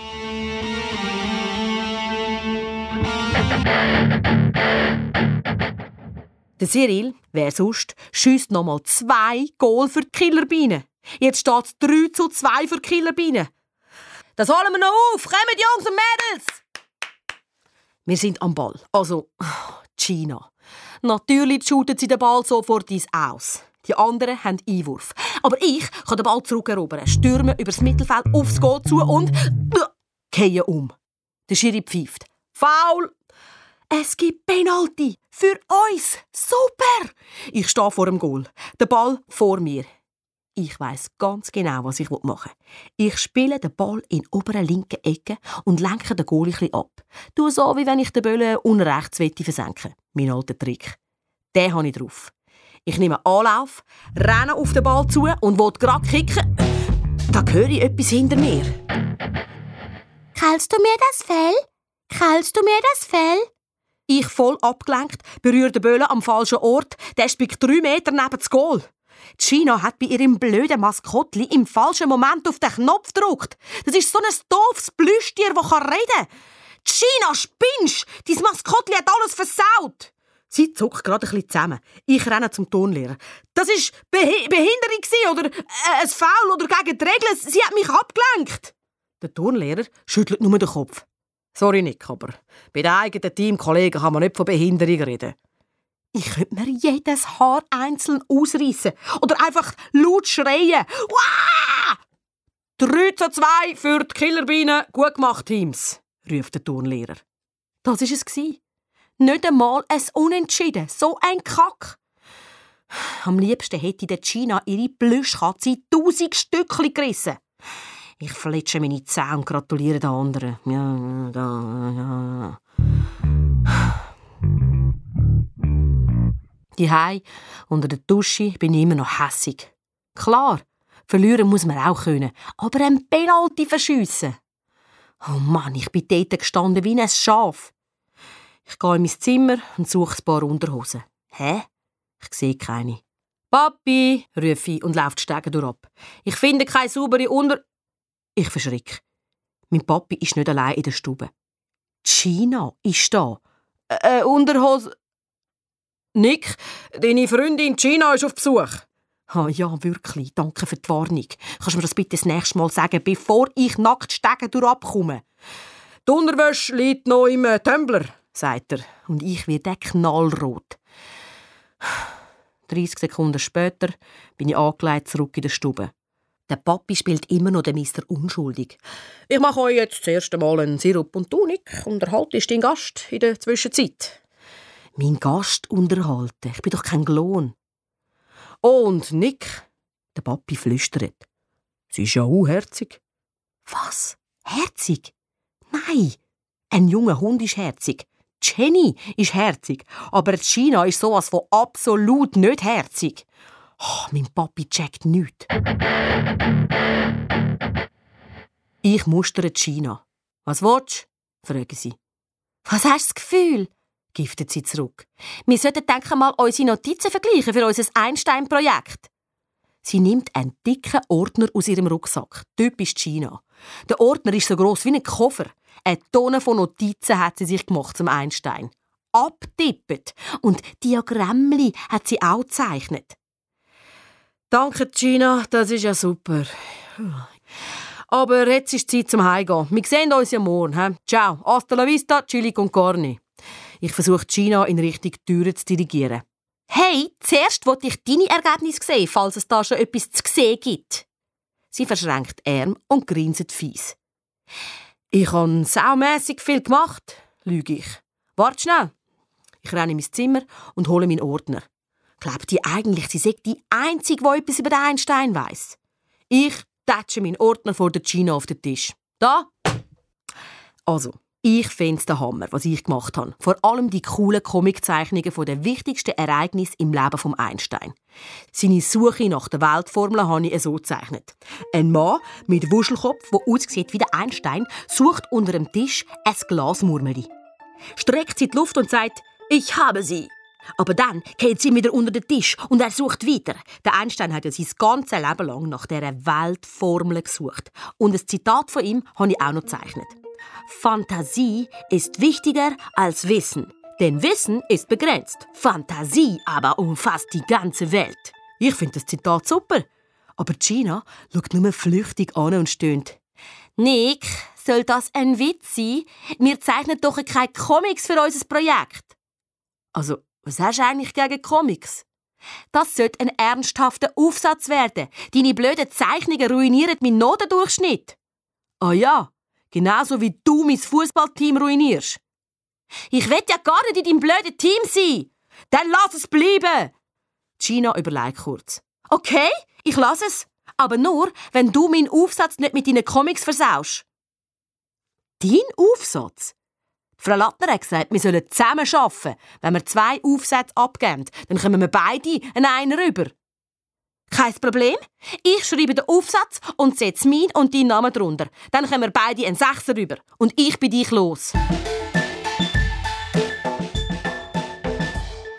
Der Cyril, wer sonst, schießt nochmal zwei Goal für die Killerbienen. Jetzt steht es 3 zu 2 für die Killerbienen. Das holen wir noch auf! Kommt, Jungs und Mädels! Wir sind am Ball. Also, China. Natürlich shootet sie den Ball sofort ins Aus. Die anderen haben Einwurf. Aber ich kann den Ball zurückerobern, stürmen übers Mittelfeld aufs Goal zu und kehren um. Der Schiri pfeift. Foul! Es gibt Penalty für uns. Super! Ich stehe vor dem Goal. Der Ball vor mir. Ich weiß ganz genau, was ich machen will. Ich spiele den Ball in der oberen linken Ecke und lenke den Goal ein ab. Du so, wie wenn ich den Böllen unrechts versenken Mein alter Trick. Den habe ich drauf. Ich nehme Anlauf, renne auf den Ball zu und will gerade kicken. Da höre ich etwas hinter mir. Krallst du mir das Fell? Krallst du mir das Fell? Ich voll abgelenkt, berühre den Böllen am falschen Ort, der spickt drei Meter neben das Goal. China hat bei ihrem blöden Maskottli im falschen Moment auf den Knopf gedrückt. Das ist so ein doofes Plüschtier, das reden kann. China, spinnst! Dein Maskottli hat alles versaut! Sie zuckt gerade ein bisschen zusammen. Ich renne zum Tonlehrer. Das war Beh Behinderung oder äh, ein Foul oder gegen die Regeln. Sie hat mich abgelenkt. Der Turnlehrer schüttelt nur den Kopf. Sorry, Nick, aber bei den eigenen Teamkollegen kann man nicht von Behinderung reden. Ich könnte mir jedes Haar einzeln ausreißen oder einfach laut schreien. Wah! 3 zu 2 für die Killerbienen. Gut gemacht, Teams, ruft der Turnlehrer. Das war es. Nicht einmal ein Unentschieden. So ein Kack. Am liebsten hätte der China ihre Plüschkatze in tausend Stückchen gerissen. Ich fletsche meine Zähne und gratuliere den anderen. Ja, da, ja. Die Hei unter der Dusche bin ich immer noch hässig. Klar, verlieren muss man auch können, aber ein Penalty verschiessen. Oh Mann, ich bin dort gestanden wie ein Schaf. Ich gehe in mein Zimmer und suche ein paar Unterhosen. Hä? Ich sehe keine. Papi, rufe ich und laufe die Stege durch. Ich finde keine saubere Unter... Ich verschrick. Mein Papi ist nicht allein in der Stube. China ist da. Äh, Unterhose... Nick, deine Freundin Gina ist auf Besuch. Ah, ja, wirklich. Danke für die Warnung. Kannst du mir das bitte das nächste Mal sagen, bevor ich nackt stegen durchabkomme? Die Unterwäsche liegt noch im äh, Tumbler, sagt er. Und ich werde knallrot. 30 Sekunden später bin ich angelegt zurück in der Stube. Der Papi spielt immer noch den Mister unschuldig. Ich mache euch jetzt das erste Mal einen Sirup und Tunik und erhalte deinen Gast in der Zwischenzeit mein Gast unterhalten. Ich bin doch kein Klon. Und Nick, der Papi flüstert. Sie ist ja auch herzig. Was? Herzig? Nein, ein junger Hund ist herzig. Jenny ist herzig, aber China ist sowas von absolut nicht herzig. Oh, mein Papi checkt nichts. Ich mustere China. Was willst du? fragen sie. Was hast du das Gefühl? giftet sie zurück. Wir sollten denken mal unsere Notizen vergleichen für unser Einstein-Projekt. Sie nimmt einen dicken Ordner aus ihrem Rucksack. Typisch China. Der Ordner ist so groß wie ein Koffer. Eine Tonne von Notizen hat sie sich gemacht zum Einstein. Abtippet. Und Diagrammli hat sie auch gezeichnet. Danke, Gina, das ist ja super. Aber jetzt ist Zeit zum Heimgehen. Wir sehen uns ja morgen. He? Ciao, hasta la vista, chili con carne. Ich versuche Gina in Richtung Türe zu dirigieren. Hey, zuerst wollte ich deine Ergebnisse sehen, falls es da schon etwas zu sehen gibt. Sie verschränkt Arm und grinset fies. Ich habe saumässig viel gemacht, lüge ich. Wart schnell. Ich renne in mein Zimmer und hole meinen Ordner. Glaubt ihr eigentlich, sie sei die Einzige, die etwas über den Einstein weiss? Ich tätsche meinen Ordner vor der Gina auf den Tisch. Da! Also, ich finde es der Hammer, was ich gemacht habe. Vor allem die coolen Comiczeichnungen von den wichtigsten Ereignissen im Leben von Einstein. Seine Suche nach der Weltformel habe ich so gezeichnet. Ein Mann mit Wuschelkopf, der aussieht wie der Einstein, sucht unter dem Tisch ein Glasmurmeli. Streckt sie in die Luft und sagt, ich habe sie. Aber dann geht sie wieder unter den Tisch und er sucht weiter. Der Einstein hat ja sein ganzes Leben lang nach dieser Weltformel gesucht. Und ein Zitat von ihm habe ich auch noch gezeichnet. Fantasie ist wichtiger als Wissen. Denn Wissen ist begrenzt. Fantasie aber umfasst die ganze Welt. Ich finde das Zitat super. Aber Gina schaut nur flüchtig an und stöhnt. Nick, soll das ein Witz sein? Wir zeichnen doch keine Comics für unser Projekt. Also, was hast du eigentlich gegen Comics? Das sollte ein ernsthafter Aufsatz werden. Deine blöden Zeichnungen ruinieren meinen Notendurchschnitt. Ah ja, genauso wie du mein Fußballteam ruinierst. Ich will ja gar nicht in deinem blöden Team sein. Dann lass es bleiben. Gina überlegt kurz. Okay, ich lasse es. Aber nur, wenn du meinen Aufsatz nicht mit deinen Comics versaust. Dein Aufsatz? Frau Lattner hat gesagt, wir sollen zusammen arbeiten. Wenn wir zwei Aufsätze abgeben, dann kommen wir beide an einen rüber. Kein Problem. Ich schreibe den Aufsatz und setze meinen und deinen Namen drunter. Dann kommen wir beide einen Sechser rüber. Und ich bin dich los.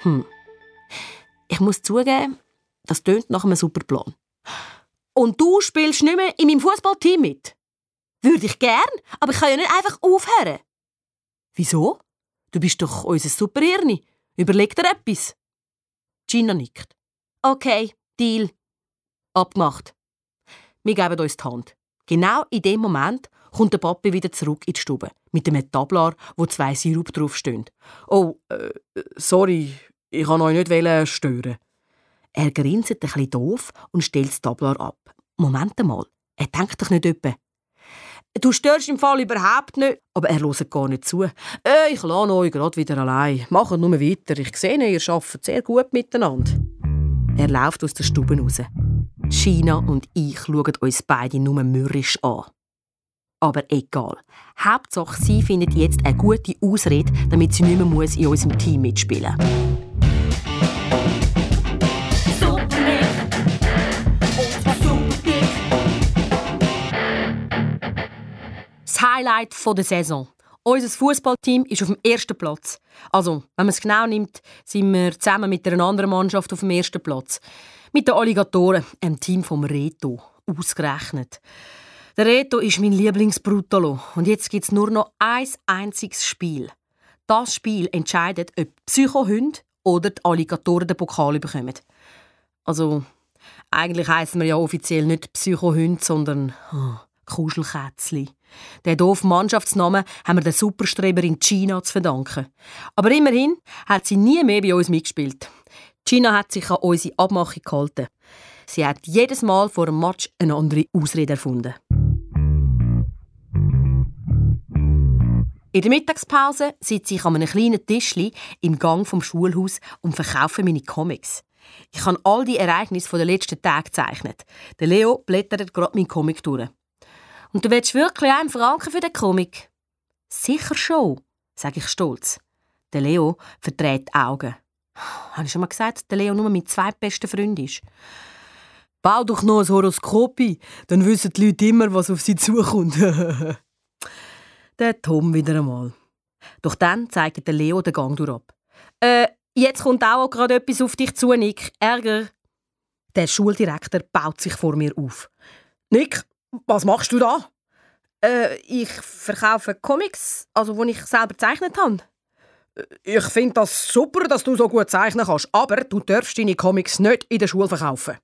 Hm. Ich muss zugeben, das tönt nach einem super Plan. Und du spielst nicht mehr in meinem Fußballteam mit? Würde ich gern, aber ich kann ja nicht einfach aufhören. Wieso? Du bist doch unser Superhirni. Überleg dir etwas. Gina nickt. Okay, Deal. Abgemacht. Wir geben uns die Hand. Genau in dem Moment kommt der Papi wieder zurück in die Stube mit einem Tablar, wo zwei Sirup draufstehen. Oh, äh, sorry, ich kann euch nicht stören. Er grinst ein bisschen doof und stellt das Tablar ab. Moment mal, er denkt doch nicht etwa, Du störst im Fall überhaupt nicht. Aber er hört gar nicht zu. Äh, ich lasse euch gerade wieder allein. Macht nur weiter. Ich sehe, ihr arbeitet sehr gut miteinander. Er läuft aus der Stube raus. China und ich schauen uns beide nur mürrisch an. Aber egal. Hauptsache, sie findet jetzt eine gute Ausrede, damit sie nicht mehr in unserem Team mitspielen muss. Highlight der Saison. Unser Fußballteam ist auf dem ersten Platz. Also, wenn man es genau nimmt, sind wir zusammen mit einer anderen Mannschaft auf dem ersten Platz. Mit den Alligatoren, einem Team vom Reto, ausgerechnet. Der Reto ist mein Lieblingsbrutalo und jetzt gibt es nur noch ein einziges Spiel. Das Spiel entscheidet, ob Psychohunde oder die Alligatoren den Pokal bekommen. Also, eigentlich heißen wir ja offiziell nicht Psychohunde, sondern oh, Kuschelkätzli. Der doofen Mannschaftsnamen haben wir der Superstreberin China zu verdanken. Aber immerhin hat sie nie mehr bei uns mitgespielt. China hat sich an unsere Abmachung gehalten. Sie hat jedes Mal vor dem Match eine andere Ausrede erfunden. In der Mittagspause sitze ich an einem kleinen Tischli im Gang vom Schulhaus und verkaufe meine Comics. Ich habe all die Ereignisse der letzten Tage gezeichnet. Der Leo blättert gerade meinen Comic durch. Und du willst wirklich einen Franken für den Comic? Sicher schon, sage ich stolz. Der Leo verdreht die Augen. Habe ich schon mal gesagt, dass der Leo nur mit zwei besten Freunden ist? Bau doch noch ein Horoskop ein, dann wissen die Leute immer, was auf sie zukommt. der Tom wieder einmal. Doch dann zeigt der Leo den Gang durch ab. Äh, jetzt kommt auch gerade etwas auf dich zu, Nick. Ärger. Der Schuldirektor baut sich vor mir auf. Nick, was machst du da? Äh, ich verkaufe Comics, also die ich selber gezeichnet habe. Ich finde das super, dass du so gut zeichnen kannst, aber du darfst deine Comics nicht in der Schule verkaufen.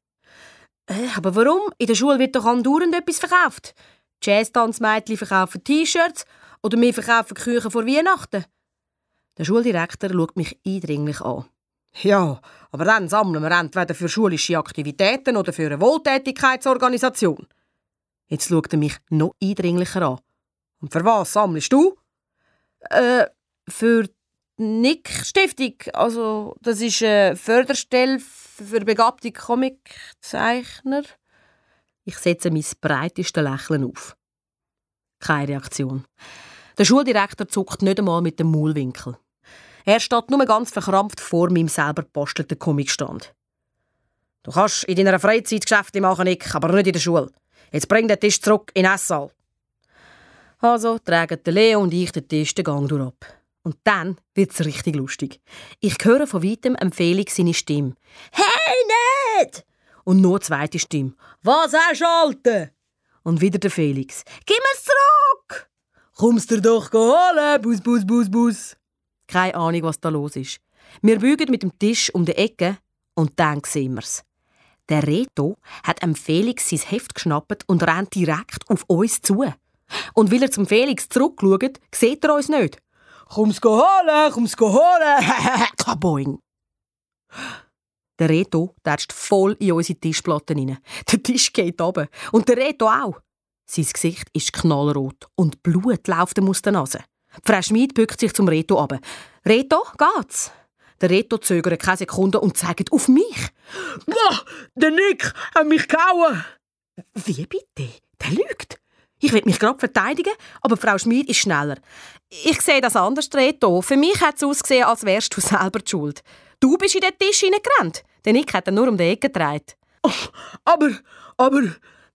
Äh, aber warum? In der Schule wird doch andauernd etwas verkauft. Jazz-Tanzmädchen verkaufen T-Shirts oder wir verkaufen Küchen vor Weihnachten. Der Schuldirektor schaut mich eindringlich an. Ja, aber dann sammeln wir entweder für schulische Aktivitäten oder für eine Wohltätigkeitsorganisation. Jetzt schaut er mich noch eindringlicher an. Und für was sammelst du? Äh, für die Nick-Stiftung. Also, das ist eine Förderstelle für begabte Comiczeichner. Ich setze mein breitestes Lächeln auf. Keine Reaktion. Der Schuldirektor zuckt nicht einmal mit dem Maulwinkel. Er steht nur ganz verkrampft vor meinem selber gebastelten Comicstand. Du kannst in deiner Freizeit Geschäfte machen, Nick, aber nicht in der Schule. Jetzt bring den Tisch zurück in den Esssaal. Also tragen Leo und ich den Tisch den Gang durch ab. Und dann wird es richtig lustig. Ich höre von weitem Felix seine Stimme. «Hey, nicht!» Und noch eine zweite Stimme. «Was hast du, Alte?» Und wieder der Felix. «Gib mir's zurück!» «Kommst du doch holen, Bus, Bus, Bus, Bus!» Keine Ahnung, was da los ist. Wir bügen mit dem Tisch um die Ecke und dann sehen wir's. Der Reto hat am Felix sein Heft geschnappt und rennt direkt auf uns zu. Und weil er zum Felix zurückschaut, sieht er uns nicht. «Komm's holen, komm's holen!» Kaboing! Der Reto tätscht voll in unsere Tischplatte rein. Der Tisch geht runter. Und der Reto auch. Sein Gesicht ist knallrot und Blut läuft ihm aus der Nase. Frau Schmid bückt sich zum Reto ab. «Reto, geht's?» Der Reto zögert keine Sekunde und zeigt auf mich. Boah, der Nick hat mich gehauen. Wie bitte? Der lügt. Ich will mich gerade verteidigen, aber Frau Schmid ist schneller. Ich sehe das anders, Reto. Für mich hat es ausgesehen, als wärst du selber die schuld. Du bist in den Tisch hineingerannt. Der Nick hat ihn nur um die Ecke gedreht. Oh, aber, aber...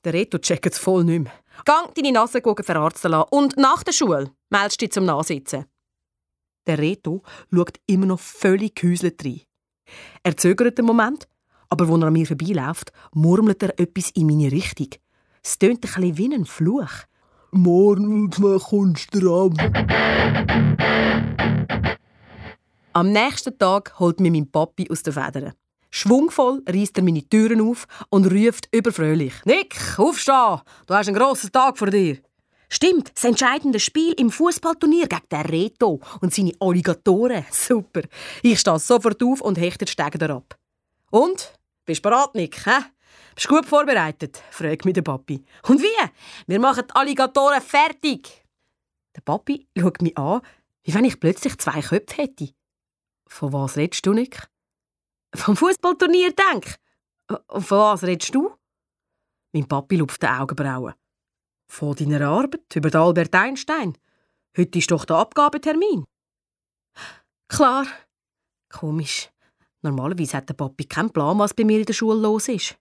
Der Reto checkt es voll nicht mehr. Gang deine Nase verarzten lassen und nach der Schule meldest dich zum Nachsitzen. Der Reto schaut immer noch völlig gehäuselt rein. Er zögert einen Moment, aber als er an mir vorbeiläuft, murmelt er etwas in meine Richtung. Es tönt ein bisschen wie ein Fluch. Morgen kommst du dran. Am nächsten Tag holt mir mein Papi aus den Federn. Schwungvoll reißt er meine Türen auf und ruft überfröhlich: Nick, aufstehen! Du hast einen grossen Tag vor dir. Stimmt, das entscheidende Spiel im Fußballturnier gegen den Reto und seine Alligatoren. Super. Ich stehe sofort auf und hechte die Stege ab. Und? Bist du bereit, Nick? Hä? Bist du gut vorbereitet? fragt mich der Papi. Und wie? Wir machen die Alligatoren fertig. Der Papi schaut mich an, wie wenn ich plötzlich zwei Köpfe hätte. Von was redest du, Nick? Vom Fußballturnier, denk. Von was redest du? Mein Papi lupft die Augenbrauen. Von deiner Arbeit über Albert Einstein. Heute ist doch der Abgabetermin. Klar. Komisch. Normalerweise hat der Papi keinen Plan, was bei mir in der Schule los ist.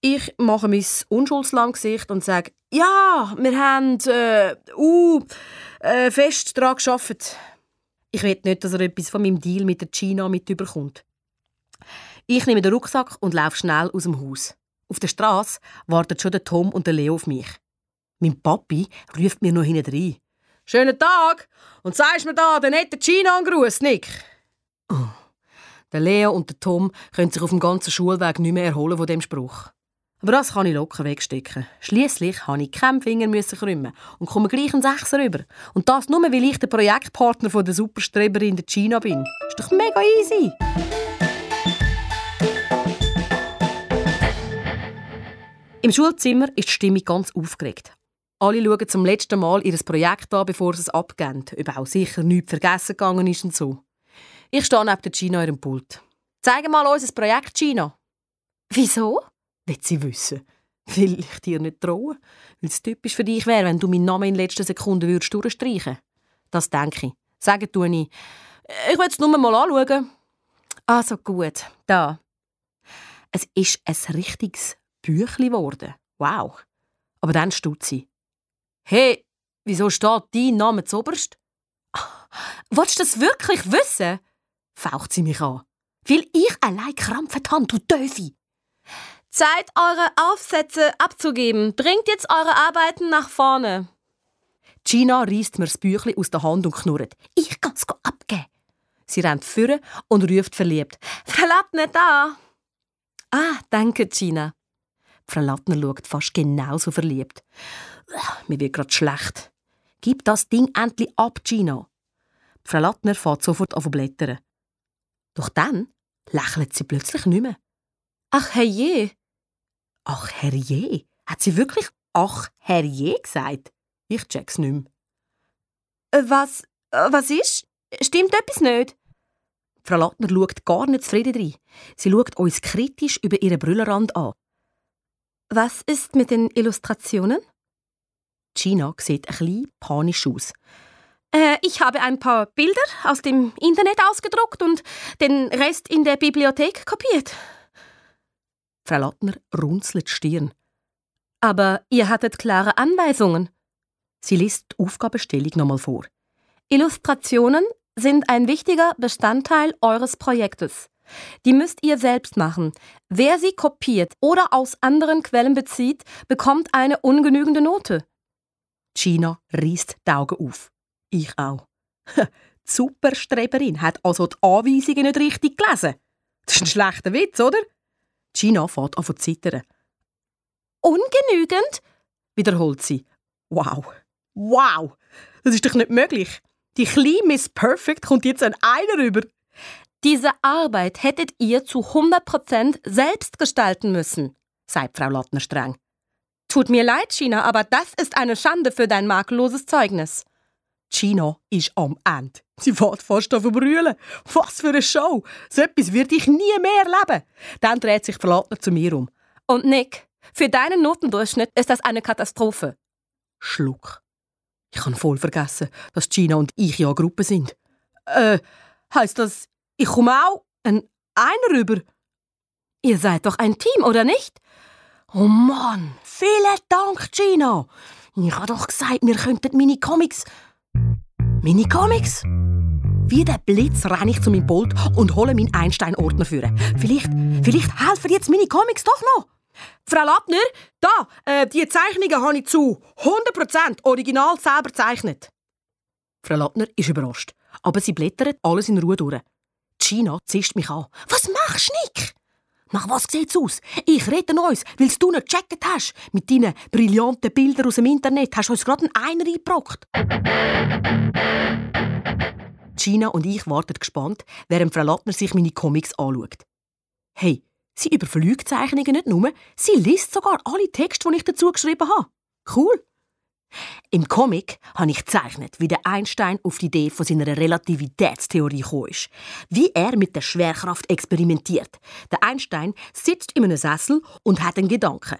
Ich mache mein Unschuldslanggesicht und sage, ja, wir haben äh, uh, äh, fest daran gearbeitet. Ich will nicht, dass er etwas von meinem Deal mit der China mitbekommt. Ich nehme den Rucksack und laufe schnell aus dem Haus. Auf der Straße warten schon der Tom und der Leo auf mich. Mein Papi ruft mir noch hinten rein. Schönen Tag! Und sagst mir da den netten China angruß, Nick? Oh. Der Leo und der Tom können sich auf dem ganzen Schulweg nicht mehr erholen von dem Spruch. Aber das kann ich locker wegstecken. Schließlich habe ich keinen Finger müssen krümmen und komme gleich einen Sechser rüber. Und das nur, weil ich der Projektpartner der Superstreberin der China bin. Ist doch mega easy. Im Schulzimmer ist die Stimmung ganz aufgeregt. Alle schauen zum letzten Mal ihr Projekt an, bevor sie es abgeben, ob auch sicher nichts vergessen gegangen ist und so. Ich stehe neben der Gina in ihrem Pult. Zeig mal unser Projekt, Gina. Wieso? Wird sie wissen. Will ich dir nicht trauen? Weil es typisch für dich wäre, wenn du meinen Namen in letzter Sekunde würdest durchstreichen Das denke ich. Sagen tue ich. Ich will es nur mal anschauen. Also gut, da. Es ist ein richtiges Büchli geworden. Wow. Aber dann stutze ich. Hey, wieso steht dein Name zuoberst? Willst du das wirklich wissen? faucht sie mich an. Weil ich allein krampfen habe, du Teufel. Zeit, eure Aufsätze abzugeben. Bringt jetzt eure Arbeiten nach vorne. Gina reißt mir das Büchlein aus der Hand und knurrt. Ich kann es abgeben. Sie rennt führen und ruft verliebt. Frau Lattner da. Ah, danke, Gina. Frau Lattner schaut fast genauso verliebt. Mir wird gerade schlecht. Gib das Ding endlich ab, Gina. Frau Lattner fährt sofort auf Blättern. Doch dann lächelt sie plötzlich nicht mehr. Ach, herrje. Ach, herrje? Hat sie wirklich ach, herrje gesagt? Ich check's nicht mehr. Äh, was, äh, was ist? Stimmt etwas nicht? Frau Lattner schaut gar nicht zufrieden rein. Sie schaut uns kritisch über ihren Brüllerrand an. Was ist mit den Illustrationen? Gina sieht ein bisschen panisch aus. Äh, ich habe ein paar Bilder aus dem Internet ausgedruckt und den Rest in der Bibliothek kopiert. Frau Lattner runzelt die Stirn. Aber ihr hattet klare Anweisungen. Sie liest die Aufgabenstellung nochmal vor. Illustrationen sind ein wichtiger Bestandteil eures Projektes. Die müsst ihr selbst machen. Wer sie kopiert oder aus anderen Quellen bezieht, bekommt eine ungenügende Note. Gina reißt die Augen auf. Ich auch. Die Superstreberin hat also die Anweisungen nicht richtig gelesen. Das ist ein schlechter Witz, oder? Gina fährt an zu zittern. Ungenügend? wiederholt sie. Wow. Wow! Das ist doch nicht möglich. Die kleine Miss Perfect kommt jetzt an einer rüber. Diese Arbeit hättet ihr zu 100% selbst gestalten müssen, sagt Frau Lottner streng. Tut mir leid, China, aber das ist eine Schande für dein makelloses Zeugnis. China ist am Ende. Sie fährt fast auf Brüllen. Was für eine Show! So etwas würde ich nie mehr erleben. Dann dreht sich Frau Lottner zu mir um. Und Nick, für deinen Notendurchschnitt ist das eine Katastrophe. Schluck. Ich habe voll vergessen, dass Gina und ich ja eine Gruppe sind. Äh, heisst das, ich komme auch ein einer rüber? Ihr seid doch ein Team, oder nicht? Oh Mann, vielen Dank, Gina. Ich habe doch gesagt, wir könnten Mini-Comics. Mini-Comics? Wie der Blitz renne ich zu meinem Pult und hole meinen Einstein-Ordner führen. Vielleicht, vielleicht helfen jetzt Mini-Comics doch noch. Frau Lattner, da, äh, die Zeichnungen habe ich zu 100% original selber gezeichnet. Frau Lattner ist überrascht, aber sie blättert alles in Ruhe durch. Gina zischt mich an. Was machst du, Nick? Nach was sieht's aus? Ich rede uns, weil du nicht gecheckt hast. Mit deinen brillanten Bildern aus dem Internet hast du uns gerade einen Einer eingebrockt. Gina und ich warten gespannt, während Frau Lattner sich meine Comics anschaut. Hey, Sie überfliegt Zeichnungen nicht nur, sie liest sogar alle Texte, die ich dazu geschrieben habe. Cool. Im Comic habe ich gezeichnet, wie der Einstein auf die Idee von seiner Relativitätstheorie gekommen ist. Wie er mit der Schwerkraft experimentiert. Der Einstein sitzt in einem Sessel und hat einen Gedanken.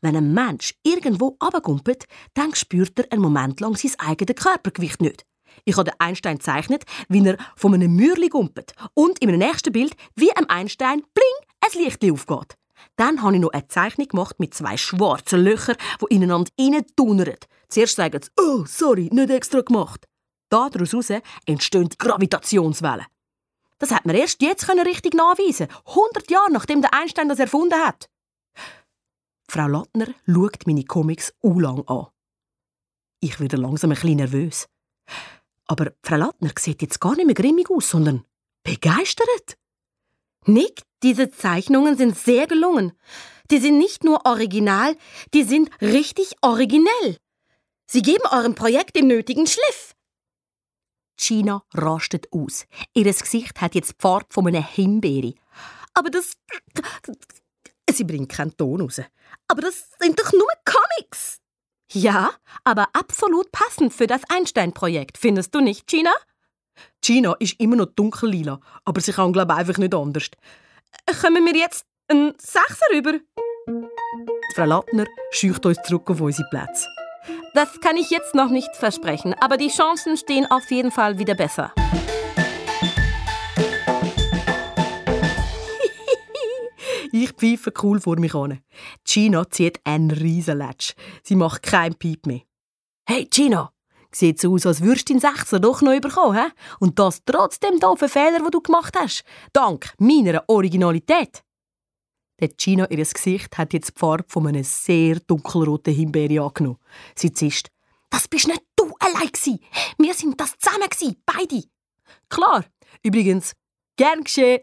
Wenn ein Mensch irgendwo abgumpelt, dann spürt er einen Moment lang sein eigenes Körpergewicht nicht. Ich habe Einstein gezeichnet, wie er von einem Mürli gumpelt. Und im nächsten Bild, wie ein Einstein, bling, ein Licht aufgeht. Dann habe ich noch eine Zeichnung gemacht mit zwei schwarzen Löchern, die ineinander reindonnern. Zuerst sagen sie, oh, sorry, nicht extra gemacht. Daraus entstehen Gravitationswellen. Das hat man erst jetzt richtig nachweisen 100 Jahre nachdem der Einstein das erfunden hat. Frau Lattner schaut meine Comics lang an. Ich werde langsam ein bisschen nervös. Aber Frau Lattner sieht jetzt gar nicht mehr grimmig aus, sondern begeistert. Nick, diese Zeichnungen sind sehr gelungen. Die sind nicht nur original, die sind richtig originell. Sie geben eurem Projekt den nötigen Schliff. Gina rastet aus. Ihr Gesicht hat jetzt die Farbe von einer Himbeere. Aber das. Sie bringt keinen Ton raus. Aber das sind doch nur Comics. Ja, aber absolut passend für das Einstein-Projekt, findest du nicht, Gina? Gina ist immer noch dunkellila, aber sie kann, glaube ich, einfach nicht anders. Kommen wir jetzt einen Sechser rüber? Frau Lattner scheucht uns zurück auf unsere Plätze. Das kann ich jetzt noch nicht versprechen, aber die Chancen stehen auf jeden Fall wieder besser. ich pfeife cool vor mich an. Gina zieht einen Riesenletsch. Sie macht kein Piep mehr. Hey Gina, sieht so aus, als würdest du den Sechser doch noch bekommen, he? Und das trotz dem doofen Fehler, den du gemacht hast. Dank meiner Originalität. Der Gina, ihr Gesicht, hat jetzt die Farbe von einem sehr dunkelroten Himbeere angenommen. Sie zischt. Das bist nicht du allein gsi. Wir sind das zusammen gsi, beide. Klar. Übrigens, gern geschehen.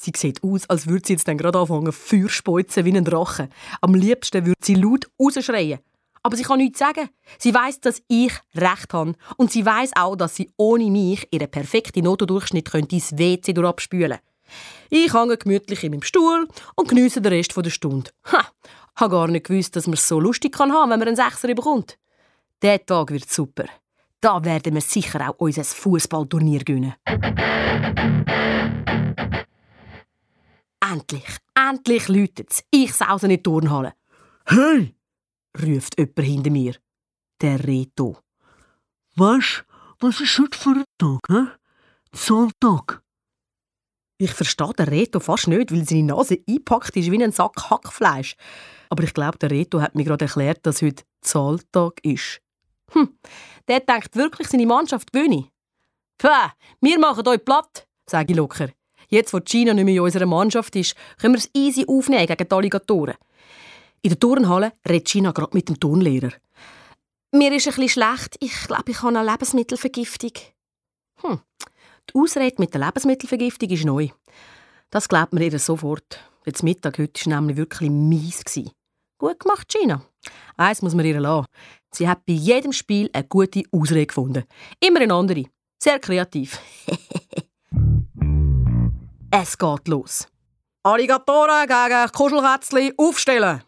Sie sieht aus, als würde sie jetzt dann gerade anfangen, Feuer speuzen wie ein Drache. Am liebsten würde sie laut rausschreien. Aber sie kann nichts sagen. Sie weiß, dass ich recht habe. Und sie weiß auch, dass sie ohne mich ihren perfekten Notendurchschnitt ins WC durchabspülen Ich hänge gemütlich in meinem Stuhl und geniesse den Rest der Stunde. Ha! habe gar nicht gewusst, dass man es so lustig kann haben, wenn man einen Sechser bekommt. Der Tag wird super. Da werden wir sicher auch unser Fußballturnier gewinnen. Endlich, endlich läutet es. Ich sause in die Turnhalle. Hey! Ruft jemand hinter mir. Der Reto. Was? Was ist heute für ein Tag, hä? Sonntag. Ich verstehe den Reto fast nicht, weil seine Nase eingepackt ist wie ein Sack Hackfleisch. Aber ich glaube, der Reto hat mir gerade erklärt, dass heute Zahltag ist. Hm, der denkt wirklich, seine Mannschaft gewinne. Puh, wir machen euch platt, sage ich locker. Jetzt, wo China nicht mehr in unserer Mannschaft ist, können wir es easy aufnehmen gegen die Alligatoren. In der Turnhalle redet China gerade mit dem Turnlehrer. Mir ist ein bisschen schlecht. Ich glaube, ich habe eine Lebensmittelvergiftung. Hm. Die Ausrede mit der Lebensmittelvergiftung ist neu. Das glaubt man ihr sofort. Jetzt Mittag heute war nämlich wirklich mies. Gut gemacht, Gina. Eins muss man ihr lassen. Sie hat bei jedem Spiel eine gute Ausrede gefunden. Immer eine andere. Sehr kreativ. es geht los. Alligatoren gegen Kuschelkätzchen aufstellen.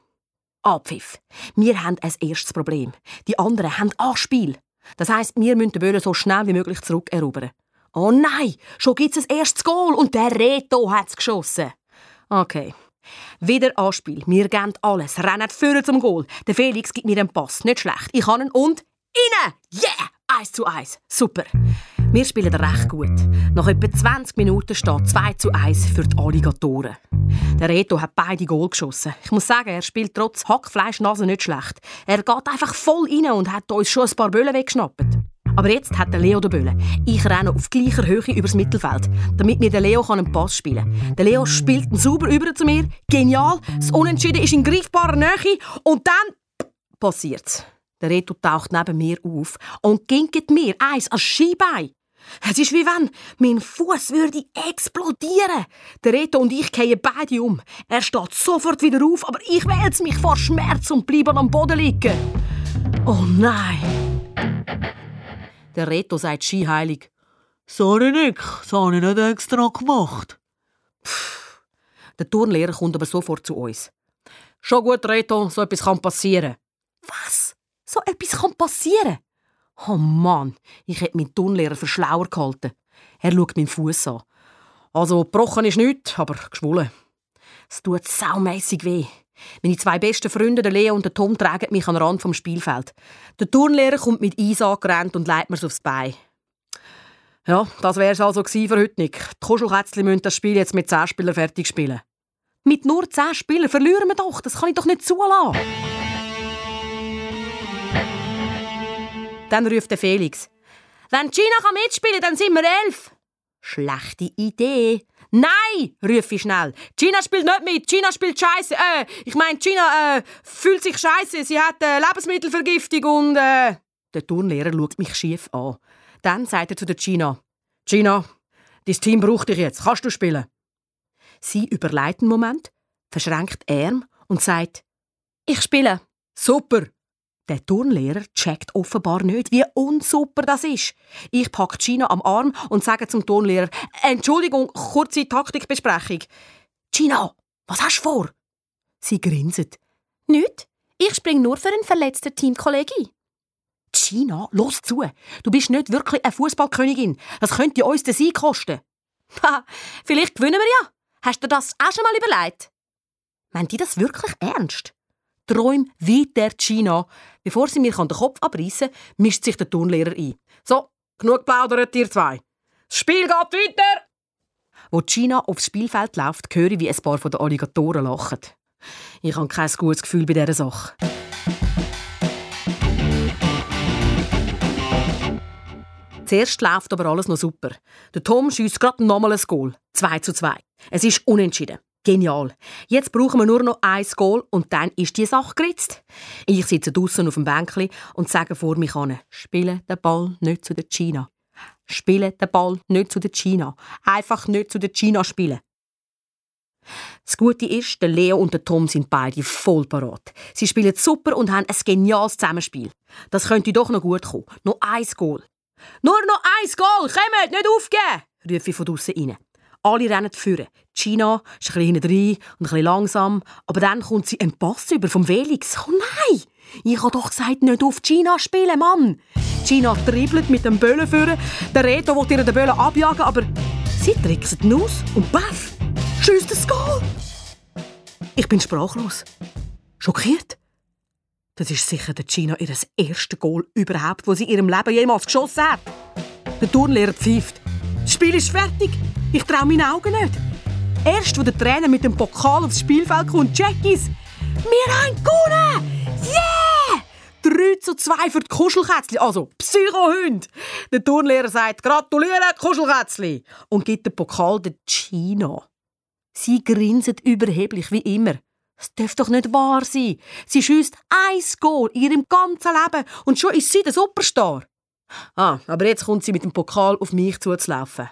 Abpfiff. Wir haben ein erstes Problem. Die anderen haben Anspiel. Das heisst, wir müssen den Böllen so schnell wie möglich zurückerobern. Oh nein, schon gibt's ein erstes Goal und der Reto hat's geschossen. Okay. Wieder Anspiel. Wir geben alles, rennen vorne zum Goal. Der Felix gibt mir einen Pass. Nicht schlecht. Ich kann ihn und... Innen! Yeah! Eins zu eins. Super. Wir spielen recht gut. Nach etwa 20 Minuten steht 2 zu 1 für die Alligatoren. Der Reto hat beide Goal geschossen. Ich muss sagen, er spielt trotz Hackfleischnase nicht schlecht. Er geht einfach voll rein und hat uns schon ein paar Böllen weggeschnappt. Aber jetzt hat der Leo den Böllen. Ich renne auf gleicher Höhe übers Mittelfeld, damit mir der Leo einen Pass spielen kann. Der Leo spielt ihn sauber über zu mir. Genial. Das Unentschieden ist in greifbarer Nähe. Und dann passiert's. Der Reto taucht neben mir auf und ginket mir eins als Skibein. Es ist wie wenn mein Fuß würde explodieren. Der Reto und ich gehen beide um. Er steht sofort wieder auf, aber ich wälze mich vor Schmerz und bleibe am Boden liegen. Oh nein! Der Reto sagt skiheilig. Sorry, Nick, das habe ich nicht extra gemacht. Pff. Der Turnlehrer kommt aber sofort zu uns. Schon gut, Reto, so etwas kann passieren. Was? So etwas kann passieren? Oh Mann, ich hätte meinen Turnlehrer für schlauer gehalten. Er schaut meinen Fuß an. Also, gebrochen ist nichts, aber geschwollen. Es tut saumässig weh. Meine zwei besten Freunde, der Leo und der Tom, tragen mich an den Rand vom Spielfeld. Der Turnlehrer kommt mit Eis angerannt und leitet mir aufs Bein. Ja, das wäre es also für heute nicht. Die Kuschelkätzchen müssen das Spiel jetzt mit 10 Spielern fertig spielen. Mit nur 10 Spielern verlieren wir doch. Das kann ich doch nicht zulassen. Dann ruft Felix. Wenn mitspielen kann, dann sind wir elf. Schlechte Idee. Nein, rufe ich schnell. Gina spielt nicht mit. Gina spielt Scheiße. Äh, ich meine, Gina äh, fühlt sich Scheiße. Sie hat äh, Lebensmittelvergiftung und äh... Der Turnlehrer schaut mich schief an. Dann sagt er zu der Gina: Gina, dein Team braucht dich jetzt. Kannst du spielen? Sie überlegt einen Moment, verschränkt Arme und sagt: Ich spiele. Super. Der Turnlehrer checkt offenbar nicht, wie unsuper das ist. Ich packe Gina am Arm und sage zum Turnlehrer: Entschuldigung, kurze Taktikbesprechung. Gina, was hast du vor? Sie grinset. Nicht. Ich spring nur für einen verletzten Teamkollege. Gina, los zu. Du bist nicht wirklich eine Fußballkönigin. Das könnte uns den Sieg kosten. Ha, vielleicht gewinnen wir ja. Hast du das auch schon mal überlegt? Meint die das wirklich ernst? Träum wie der Gina. Bevor sie mir den Kopf abreißen kann, mischt sich der Turnlehrer ein. So, genug plaudert, ihr zwei. Das Spiel geht weiter! Wo Gina aufs Spielfeld läuft, höre ich, wie ein paar von den Alligatoren lachen. Ich habe kein gutes Gefühl bei dieser Sache. Zuerst läuft aber alles noch super. Der Tom schießt gerade nochmal ein Goal. 2 zu 2. Es ist unentschieden. Genial. Jetzt brauchen wir nur noch ein Goal und dann ist die Sache geritzt. Ich sitze draußen auf dem Bänkli und sage vor mich an: Spiele den Ball nicht zu der China. Spiele den Ball nicht zu der China. Einfach nicht zu der China spielen. Das Gute ist, der Leo und der Tom sind beide voll parat. Sie spielen super und haben ein geniales Zusammenspiel. Das könnte doch noch gut kommen. Noch ein Goal. Nur noch ein Goal, kommt, nicht aufgeben, rufe ich von draussen rein. Alle rennen führen. Gina ist ein bisschen rein und ein bisschen langsam, aber dann kommt sie einen Pass über vom Felix. Oh nein! Ich habe doch gesagt, nicht auf Gina spielen, Mann! Gina dribbelt mit dem Böllen führen. Der Reto will ihr den Böllen abjagen, aber sie trickst ihn aus und baff! Schießt das Goal! Ich bin sprachlos. Schockiert. Das ist sicher der Gina ihr erstes Goal überhaupt, das sie in ihrem Leben jemals geschossen hat. Der Turnlehrer pfeift. Das Spiel ist fertig. Ich traue meinen Augen nicht. Erst, wo der Trainer mit dem Pokal aufs Spielfeld kommt, check ich's. Wir haben gewonnen! Yeah! 3 zu 2 für die Kuschelkätzli, also Psychohund. Der Turnlehrer sagt, gratuliere, Kuschelkätzli, und gibt den Pokal der Gina. Sie grinset überheblich, wie immer. Das darf doch nicht wahr sein. Sie schießt ein Goal in ihrem ganzen Leben und schon ist sie der Superstar. Ah, aber jetzt kommt sie mit dem Pokal auf mich zuzulaufen.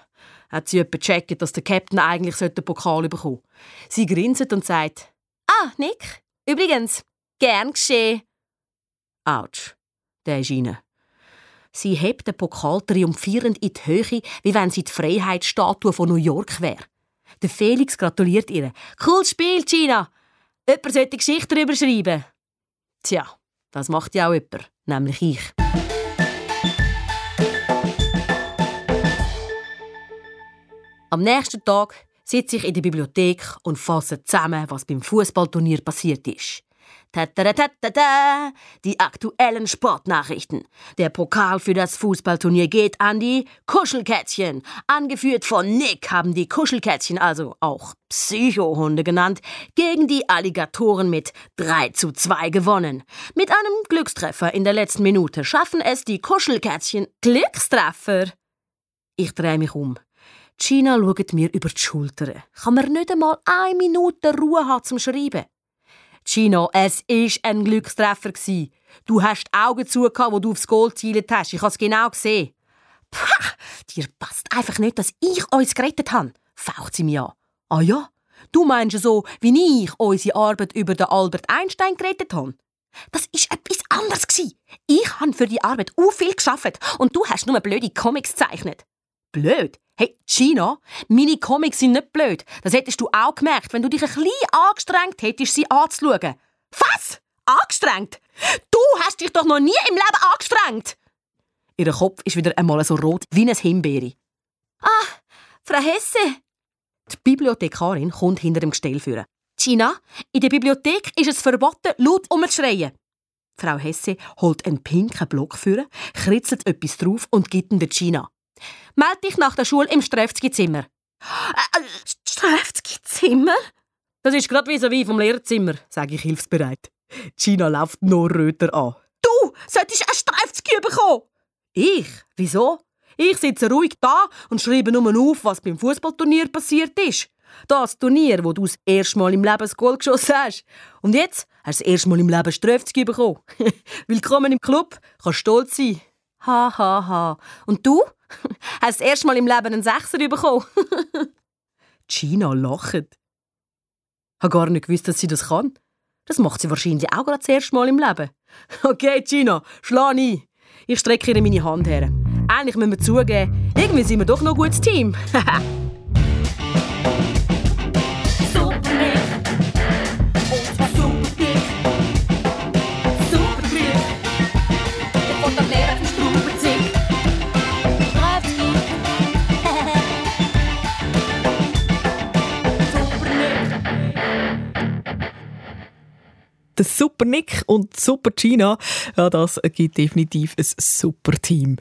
Hat sie jemand gecheckt, dass der Captain eigentlich den Pokal bekommen Sie grinset und sagt, Ah, Nick, übrigens, gern geschehen. Autsch, der ist rein. Sie hebt den Pokal triumphierend in die Höhe, wie wenn sie die Freiheitsstatue von New York wäre. Der Felix gratuliert ihr. Cooles Spiel, Gina! Jemand sollte Geschichte darüber schreiben. Tja, das macht ja auch jemand, nämlich ich. Am nächsten Tag sitze ich in der Bibliothek und fasse zusammen, was beim Fußballturnier passiert ist. Tatatatata, die aktuellen Sportnachrichten. Der Pokal für das Fußballturnier geht an die Kuschelkätzchen. Angeführt von Nick haben die Kuschelkätzchen, also auch Psychohunde genannt, gegen die Alligatoren mit 3 zu 2 gewonnen. Mit einem Glückstreffer in der letzten Minute schaffen es die Kuschelkätzchen. Glückstreffer? Ich drehe mich um. Gina schaut mir über die Schulter. Kann man nicht einmal eine Minute Ruhe haben zum Schreiben? Gino, es war ein Glückstreffer. Du hast die Augen zu, wo du aufs Goal gezielt hast. Ich habe es genau gesehen. Pah, dir passt einfach nicht, dass ich uns gerettet habe, faucht sie mir an. Ah ja? Du meinst so, wie ich unsere Arbeit über den Albert Einstein gerettet habe? Das war etwas anderes. Ich habe für die Arbeit u viel geschafft und du hast nur blöde Comics gezeichnet. Blöd? Hey, Gina, meine Comics sind nicht blöd. Das hättest du auch gemerkt, wenn du dich ein bisschen angestrengt hättest, sie anzuschauen. Was? Angestrengt? Du hast dich doch noch nie im Leben angestrengt! Ihr Kopf ist wieder einmal so rot wie ein Himbeere. Ah, Frau Hesse! Die Bibliothekarin kommt hinter dem Gestell führen. Gina, in der Bibliothek ist es verboten, laut umzuschreien. Frau Hesse holt einen pinken Block führen, kritzelt etwas drauf und gibt ihn der Gina. Meld dich nach der Schule im Strefzki-Zimmer. Äh, äh Strefzki-Zimmer? Das ist gerade wie so wie vom Lehrzimmer, sage ich hilfsbereit. Gina läuft noch röter an. Du solltest ein Strefzki bekommen! Ich? Wieso? Ich sitze ruhig da und schreibe nur auf, was beim Fußballturnier passiert ist. Das Turnier, wo du das erste Mal im Leben das Goal geschossen hast. Und jetzt hast du das erste Mal im Leben Strefzki bekommen. Willkommen im Club, kannst stolz sein. Ha, ha, ha. Und du? Hast das erste Mal im Leben einen Sechser bekommen? Gina lacht. Habe gar nicht gewusst, dass sie das kann. Das macht sie wahrscheinlich auch gerade das erste Mal im Leben. Okay, Gina, schlag ein. Ich strecke ihr meine Hand her. Eigentlich müssen wir zugeben, irgendwie sind wir doch noch ein gutes Team. Der Super Nick und Super Gina, ja, das gibt definitiv ein super Team.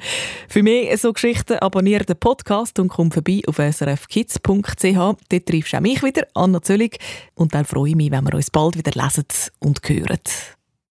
Für mehr so Geschichten abonniere den Podcast und komm vorbei auf srfkids.ch. Dort triffst du auch mich wieder, Anna Zöllig. Und dann freue ich mich, wenn wir uns bald wieder lesen und hören.